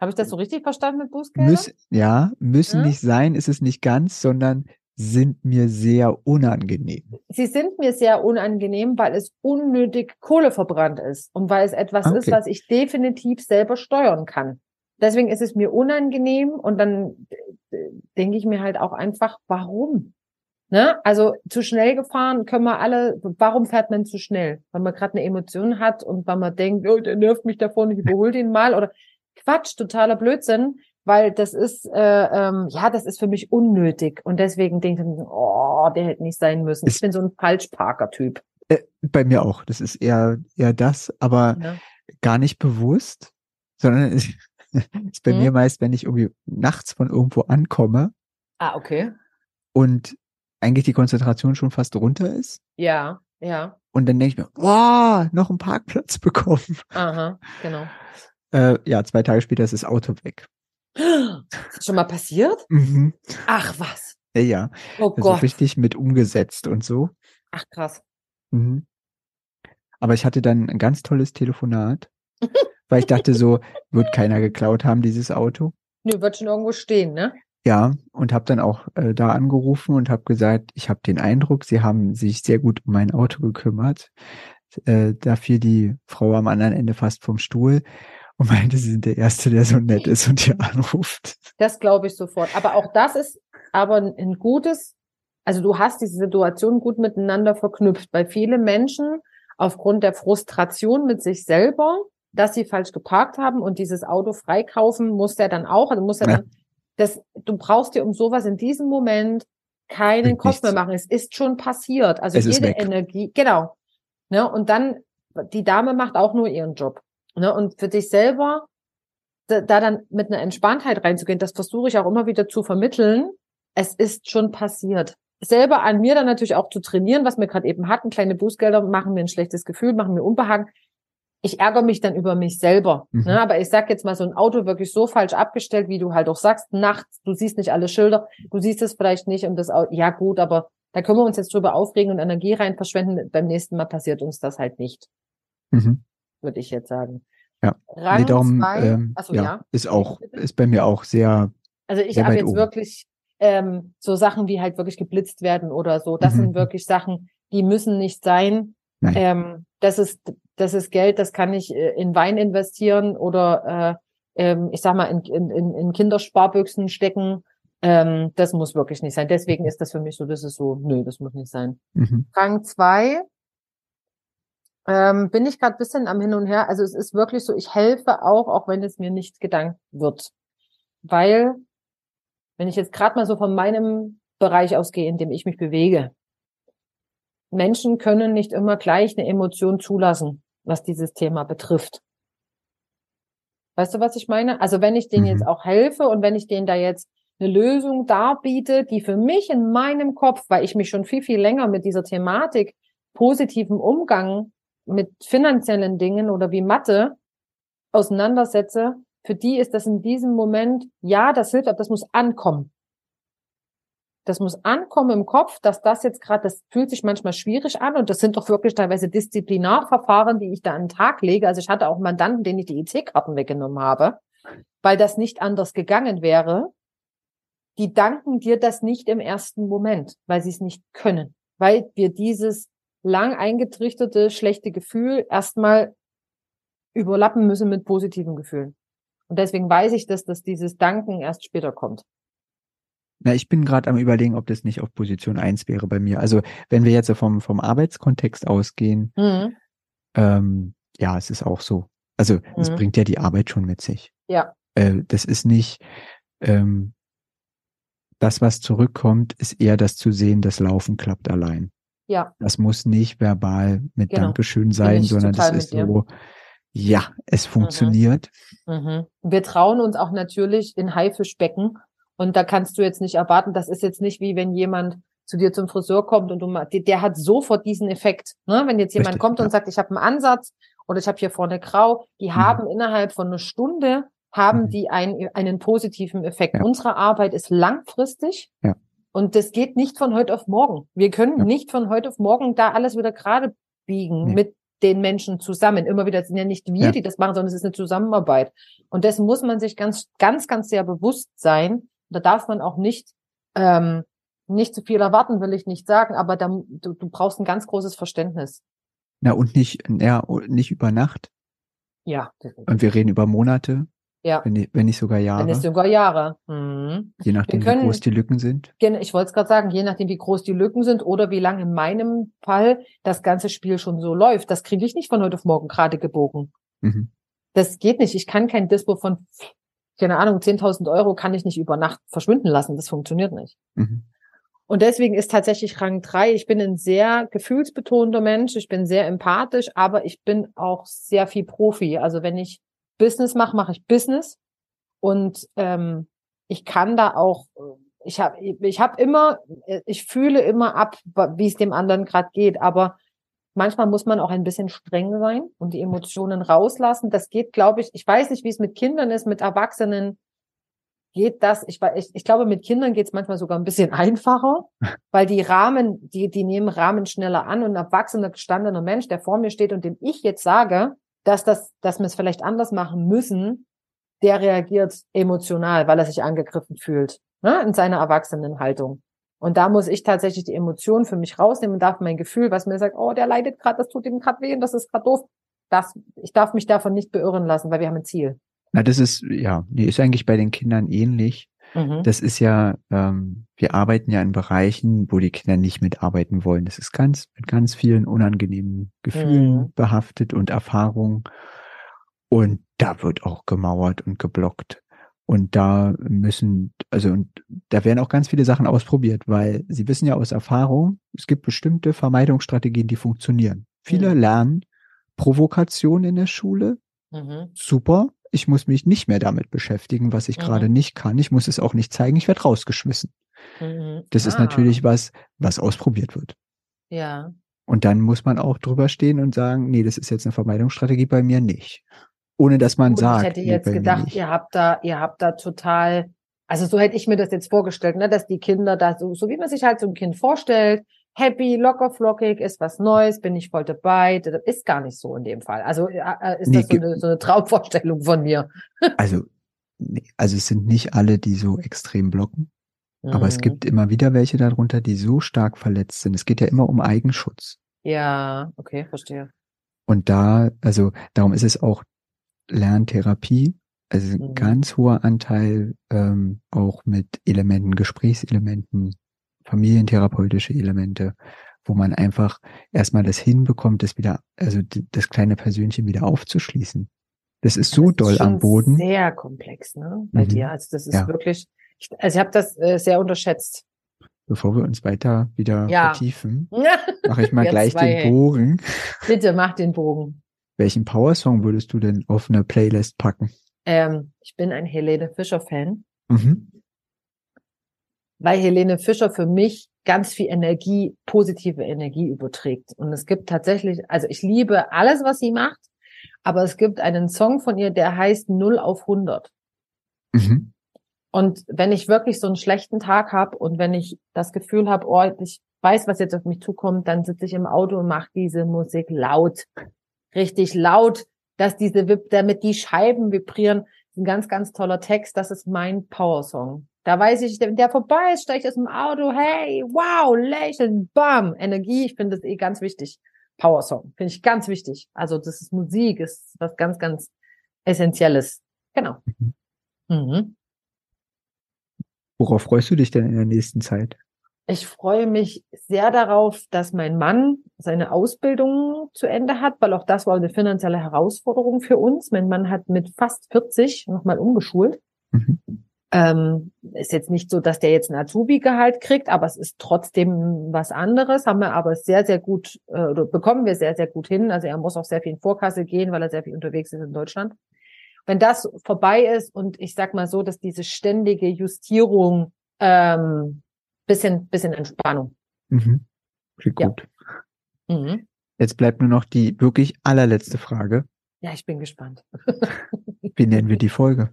Habe ich das so richtig verstanden mit Bußgelder? Müß, ja, müssen ja? nicht sein, ist es nicht ganz, sondern sind mir sehr unangenehm. Sie sind mir sehr unangenehm, weil es unnötig Kohle verbrannt ist und weil es etwas okay. ist, was ich definitiv selber steuern kann. Deswegen ist es mir unangenehm und dann denke ich mir halt auch einfach, warum? Ne? Also zu schnell gefahren können wir alle. Warum fährt man zu schnell? Weil man gerade eine Emotion hat und weil man denkt, oh, der nervt mich davon, ich überhole den mal oder Quatsch, totaler Blödsinn, weil das ist äh, ähm, ja, das ist für mich unnötig und deswegen denke ich, oh, der hätte nicht sein müssen. Ich bin so ein Falschparker-Typ. Äh, bei mir auch. Das ist eher eher das, aber ja. gar nicht bewusst, sondern ist, ist bei hm. mir meist, wenn ich irgendwie nachts von irgendwo ankomme. Ah, okay. Und eigentlich die Konzentration schon fast runter ist. Ja, ja. Und dann denke ich mir, wow, noch einen Parkplatz bekommen. Aha, genau. Äh, ja, zwei Tage später ist das Auto weg. Schon mal passiert? Mhm. Ach was. Ja, ja. Oh also Gott. richtig mit umgesetzt und so. Ach krass. Mhm. Aber ich hatte dann ein ganz tolles Telefonat, weil ich dachte so, wird keiner geklaut haben, dieses Auto. Nö, wird schon irgendwo stehen, ne? Ja, und habe dann auch äh, da angerufen und habe gesagt, ich habe den Eindruck, sie haben sich sehr gut um mein Auto gekümmert. Äh, da fiel die Frau am anderen Ende fast vom Stuhl und meinte, sie sind der Erste, der so nett ist und hier anruft. Das glaube ich sofort. Aber auch das ist aber ein gutes, also du hast diese Situation gut miteinander verknüpft, weil viele Menschen aufgrund der Frustration mit sich selber, dass sie falsch geparkt haben und dieses Auto freikaufen, muss er dann auch, also muss er dann das, du brauchst dir um sowas in diesem Moment keinen Kopf mehr machen. Es ist schon passiert. Also es jede Energie, genau. Ne, und dann, die Dame macht auch nur ihren Job. Ne, und für dich selber, da, da dann mit einer Entspanntheit reinzugehen, das versuche ich auch immer wieder zu vermitteln. Es ist schon passiert. Selber an mir dann natürlich auch zu trainieren, was wir gerade eben hatten. Kleine Bußgelder machen mir ein schlechtes Gefühl, machen mir Unbehagen ich ärgere mich dann über mich selber. Mhm. Ne? Aber ich sag jetzt mal, so ein Auto wirklich so falsch abgestellt, wie du halt auch sagst, nachts, du siehst nicht alle Schilder, du siehst es vielleicht nicht und das Auto, ja gut, aber da können wir uns jetzt drüber aufregen und Energie rein verschwenden. Beim nächsten Mal passiert uns das halt nicht. Mhm. Würde ich jetzt sagen. Ja. Rang nee, darum, zwei, ähm, achso, ja, ja, ist auch, ist bei mir auch sehr. Also ich habe jetzt oben. wirklich ähm, so Sachen wie halt wirklich geblitzt werden oder so. Das mhm. sind wirklich Sachen, die müssen nicht sein. Ähm, das ist das ist Geld, das kann ich äh, in Wein investieren oder äh, ähm, ich sag mal in, in, in Kindersparbüchsen stecken. Ähm, das muss wirklich nicht sein. Deswegen ist das für mich so, das ist so, nö, das muss nicht sein. Mhm. Rang zwei ähm, bin ich gerade bisschen am Hin und Her. Also es ist wirklich so, ich helfe auch, auch wenn es mir nicht gedankt wird. Weil, wenn ich jetzt gerade mal so von meinem Bereich ausgehe, in dem ich mich bewege, Menschen können nicht immer gleich eine Emotion zulassen, was dieses Thema betrifft. Weißt du, was ich meine? Also wenn ich denen mhm. jetzt auch helfe und wenn ich denen da jetzt eine Lösung darbiete, die für mich in meinem Kopf, weil ich mich schon viel, viel länger mit dieser Thematik positiven Umgang mit finanziellen Dingen oder wie Mathe auseinandersetze, für die ist das in diesem Moment, ja, das hilft, aber das muss ankommen. Das muss ankommen im Kopf, dass das jetzt gerade, das fühlt sich manchmal schwierig an und das sind doch wirklich teilweise Disziplinarverfahren, die ich da an den Tag lege. Also ich hatte auch Mandanten, denen ich die EC-Karten weggenommen habe, weil das nicht anders gegangen wäre. Die danken dir das nicht im ersten Moment, weil sie es nicht können, weil wir dieses lang eingetrichterte schlechte Gefühl erstmal überlappen müssen mit positiven Gefühlen. Und deswegen weiß ich, dass, dass dieses Danken erst später kommt. Na, ich bin gerade am überlegen, ob das nicht auf Position eins wäre bei mir. Also wenn wir jetzt vom, vom Arbeitskontext ausgehen, mhm. ähm, ja, es ist auch so. Also mhm. es bringt ja die Arbeit schon mit sich. Ja. Äh, das ist nicht ähm, das, was zurückkommt, ist eher das zu sehen, das Laufen klappt allein. Ja. Das muss nicht verbal mit genau. Dankeschön sein, sondern das ist so, ja, es mhm. funktioniert. Mhm. Mhm. Wir trauen uns auch natürlich in Haifischbecken und da kannst du jetzt nicht erwarten, das ist jetzt nicht wie wenn jemand zu dir zum Friseur kommt und du der, der hat sofort diesen Effekt. Ne? Wenn jetzt jemand Richtig, kommt und sagt, ich habe einen Ansatz oder ich habe hier vorne grau, die mhm. haben innerhalb von einer Stunde haben mhm. die ein, einen positiven Effekt. Ja. Unsere Arbeit ist langfristig. Ja. Und das geht nicht von heute auf morgen. Wir können ja. nicht von heute auf morgen da alles wieder gerade biegen nee. mit den Menschen zusammen. Immer wieder sind ja nicht wir, ja. die das machen, sondern es ist eine Zusammenarbeit. Und dessen muss man sich ganz, ganz, ganz sehr bewusst sein, da darf man auch nicht, ähm, nicht zu viel erwarten, will ich nicht sagen, aber da, du, du brauchst ein ganz großes Verständnis. Na, und nicht, ja, nicht über Nacht. Ja. Und wir reden über Monate. Ja. Wenn, wenn nicht sogar Jahre. Wenn nicht sogar Jahre. Mhm. Je nachdem, können, wie groß die Lücken sind. Ich wollte es gerade sagen, je nachdem, wie groß die Lücken sind oder wie lange in meinem Fall das ganze Spiel schon so läuft. Das kriege ich nicht von heute auf morgen gerade gebogen. Mhm. Das geht nicht. Ich kann kein Dispo von keine Ahnung, 10.000 Euro kann ich nicht über Nacht verschwinden lassen. Das funktioniert nicht. Mhm. Und deswegen ist tatsächlich Rang 3, ich bin ein sehr gefühlsbetonter Mensch, ich bin sehr empathisch, aber ich bin auch sehr viel Profi. Also wenn ich Business mache, mache ich Business. Und ähm, ich kann da auch, ich habe ich hab immer, ich fühle immer ab, wie es dem anderen gerade geht, aber Manchmal muss man auch ein bisschen streng sein und die Emotionen rauslassen. Das geht, glaube ich, ich weiß nicht, wie es mit Kindern ist, mit Erwachsenen geht das, ich, ich, ich glaube, mit Kindern geht es manchmal sogar ein bisschen einfacher, weil die Rahmen, die, die nehmen Rahmen schneller an und ein erwachsener, gestandener Mensch, der vor mir steht und dem ich jetzt sage, dass das, dass wir es vielleicht anders machen müssen, der reagiert emotional, weil er sich angegriffen fühlt, ne, in seiner Erwachsenenhaltung. Und da muss ich tatsächlich die Emotionen für mich rausnehmen und darf mein Gefühl, was mir sagt, oh, der leidet gerade, das tut ihm gerade weh und das ist gerade doof. Das, ich darf mich davon nicht beirren lassen, weil wir haben ein Ziel. Na, das ist, ja, die ist eigentlich bei den Kindern ähnlich. Mhm. Das ist ja, ähm, wir arbeiten ja in Bereichen, wo die Kinder nicht mitarbeiten wollen. Das ist ganz, mit ganz vielen unangenehmen Gefühlen mhm. behaftet und Erfahrungen. Und da wird auch gemauert und geblockt. Und da müssen, also und da werden auch ganz viele Sachen ausprobiert, weil Sie wissen ja aus Erfahrung, es gibt bestimmte Vermeidungsstrategien, die funktionieren. Viele mhm. lernen Provokation in der Schule. Mhm. Super. Ich muss mich nicht mehr damit beschäftigen, was ich mhm. gerade nicht kann. Ich muss es auch nicht zeigen. Ich werde rausgeschmissen. Mhm. Das ah. ist natürlich was, was ausprobiert wird. Ja. Und dann muss man auch drüber stehen und sagen, nee, das ist jetzt eine Vermeidungsstrategie bei mir nicht ohne dass man Gut, sagt. Ich hätte jetzt gedacht, ihr habt da, ihr habt da total, also so hätte ich mir das jetzt vorgestellt, ne, dass die Kinder da so, so wie man sich halt so ein Kind vorstellt, happy, locker, flockig, ist was Neues, bin ich voll dabei. Das ist gar nicht so in dem Fall. Also äh, äh ist nee, das so eine, so eine Traumvorstellung von mir. also, also es sind nicht alle, die so extrem blocken. Aber es mhm. gibt immer wieder welche darunter, die so stark verletzt sind. Es geht ja immer um Eigenschutz. Ja, okay, verstehe. Und da, also darum ist es auch Lerntherapie, also ein mhm. ganz hoher Anteil ähm, auch mit Elementen, Gesprächselementen, familientherapeutische Elemente, wo man einfach erstmal das hinbekommt, das wieder, also das kleine Persönchen wieder aufzuschließen. Das ist so das doll ist am Boden. Sehr komplex, ne? Bei mhm. dir. Also das ist ja. wirklich, ich, also ich habe das äh, sehr unterschätzt. Bevor wir uns weiter wieder ja. vertiefen, mache ich mal gleich den Bogen. Bitte mach den Bogen. Welchen Power-Song würdest du denn auf eine Playlist packen? Ähm, ich bin ein Helene Fischer-Fan. Mhm. Weil Helene Fischer für mich ganz viel Energie, positive Energie überträgt. Und es gibt tatsächlich, also ich liebe alles, was sie macht, aber es gibt einen Song von ihr, der heißt 0 auf 100. Mhm. Und wenn ich wirklich so einen schlechten Tag habe und wenn ich das Gefühl habe, oh, ich weiß, was jetzt auf mich zukommt, dann sitze ich im Auto und mache diese Musik laut, richtig laut, dass diese, damit die Scheiben vibrieren. Ein ganz, ganz toller Text. Das ist mein Power-Song. Da weiß ich, wenn der vorbei ist, steige ich aus dem Auto, hey, wow, lächeln, bam, Energie. Ich finde das eh ganz wichtig. Power-Song, finde ich ganz wichtig. Also das ist Musik, ist was ganz, ganz Essentielles. Genau. Mhm. Worauf freust du dich denn in der nächsten Zeit? Ich freue mich sehr darauf, dass mein Mann seine Ausbildung zu Ende hat, weil auch das war eine finanzielle Herausforderung für uns. Mein Mann hat mit fast 40 nochmal umgeschult. Mhm. Ähm, ist jetzt nicht so, dass der jetzt ein Azubi-Gehalt kriegt, aber es ist trotzdem was anderes. Haben wir aber sehr, sehr gut, äh, oder bekommen wir sehr, sehr gut hin. Also er muss auch sehr viel in Vorkasse gehen, weil er sehr viel unterwegs ist in Deutschland wenn das vorbei ist und ich sag mal so, dass diese ständige Justierung ähm, bisschen, bisschen Entspannung. Mhm. Klingt ja. gut. Mhm. Jetzt bleibt nur noch die wirklich allerletzte Frage. Ja, ich bin gespannt. Wie nennen wir die Folge?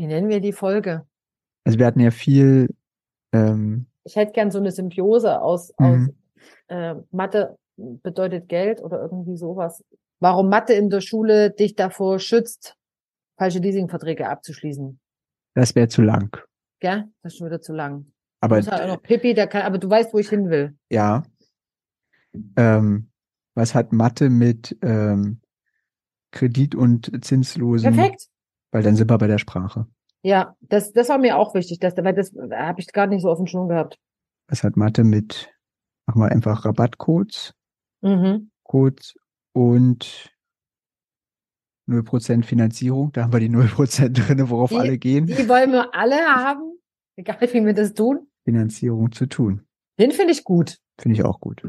Wie nennen wir die Folge? Also wir hatten ja viel. Ähm, ich hätte gern so eine Symbiose aus, mhm. aus äh, Mathe bedeutet Geld oder irgendwie sowas. Warum Mathe in der Schule dich davor schützt, falsche Leasingverträge abzuschließen. Das wäre zu lang. Ja, das ist schon wieder zu lang. Aber halt auch noch Pippi, der kann, aber du weißt, wo ich hin will. Ja. Ähm, was hat Mathe mit ähm, Kredit und zinslosen? Perfekt. Weil dann sind wir bei der Sprache. Ja, das, das war mir auch wichtig, dass, weil das habe ich gar nicht so auf dem Schirm gehabt. Was hat Mathe mit, machen wir einfach Rabattcodes, mhm. Codes und 0% Finanzierung, da haben wir die 0% drin, worauf die, alle gehen. Die wollen wir alle haben, egal wie wir das tun. Finanzierung zu tun. Den finde ich gut. Finde ich auch gut.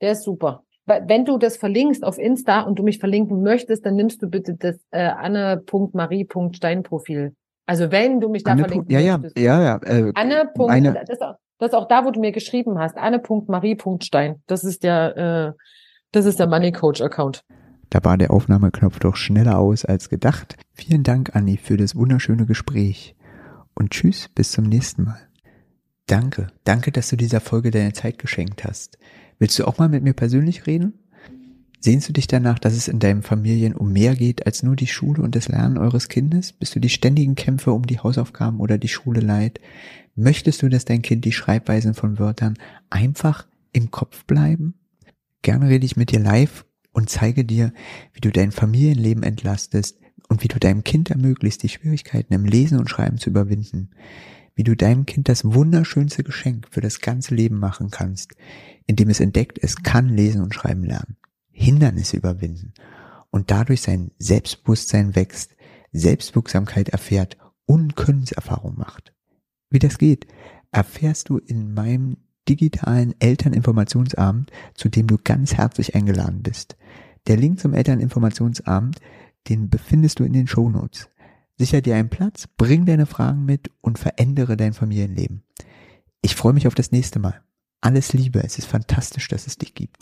Der ist super. Wenn du das verlinkst auf Insta und du mich verlinken möchtest, dann nimmst du bitte das äh, Anne.marie.stein-Profil. Also wenn du mich da Anne. verlinken ja, ja, möchtest. Ja, ja, äh, Anne. Meine... Das, ist auch, das ist auch da, wo du mir geschrieben hast. Anne.marie.stein. Das ist der, äh, das ist der Money Coach Account. Da war der Aufnahmeknopf doch schneller aus als gedacht. Vielen Dank, Anni, für das wunderschöne Gespräch. Und tschüss, bis zum nächsten Mal. Danke, danke, dass du dieser Folge deine Zeit geschenkt hast. Willst du auch mal mit mir persönlich reden? Sehnst du dich danach, dass es in deinen Familien um mehr geht als nur die Schule und das Lernen eures Kindes? Bist du die ständigen Kämpfe um die Hausaufgaben oder die Schule leid? Möchtest du, dass dein Kind die Schreibweisen von Wörtern einfach im Kopf bleiben? Gerne rede ich mit dir live und zeige dir, wie du dein Familienleben entlastest und wie du deinem Kind ermöglicht, die Schwierigkeiten im Lesen und Schreiben zu überwinden. Wie du deinem Kind das wunderschönste Geschenk für das ganze Leben machen kannst, indem es entdeckt, es kann lesen und schreiben lernen, Hindernisse überwinden und dadurch sein Selbstbewusstsein wächst, Selbstwirksamkeit erfährt und Könnenserfahrung macht. Wie das geht, erfährst du in meinem digitalen Elterninformationsabend, zu dem du ganz herzlich eingeladen bist. Der Link zum Elterninformationsabend, den befindest du in den Shownotes. Sicher dir einen Platz, bring deine Fragen mit und verändere dein Familienleben. Ich freue mich auf das nächste Mal. Alles Liebe, es ist fantastisch, dass es dich gibt.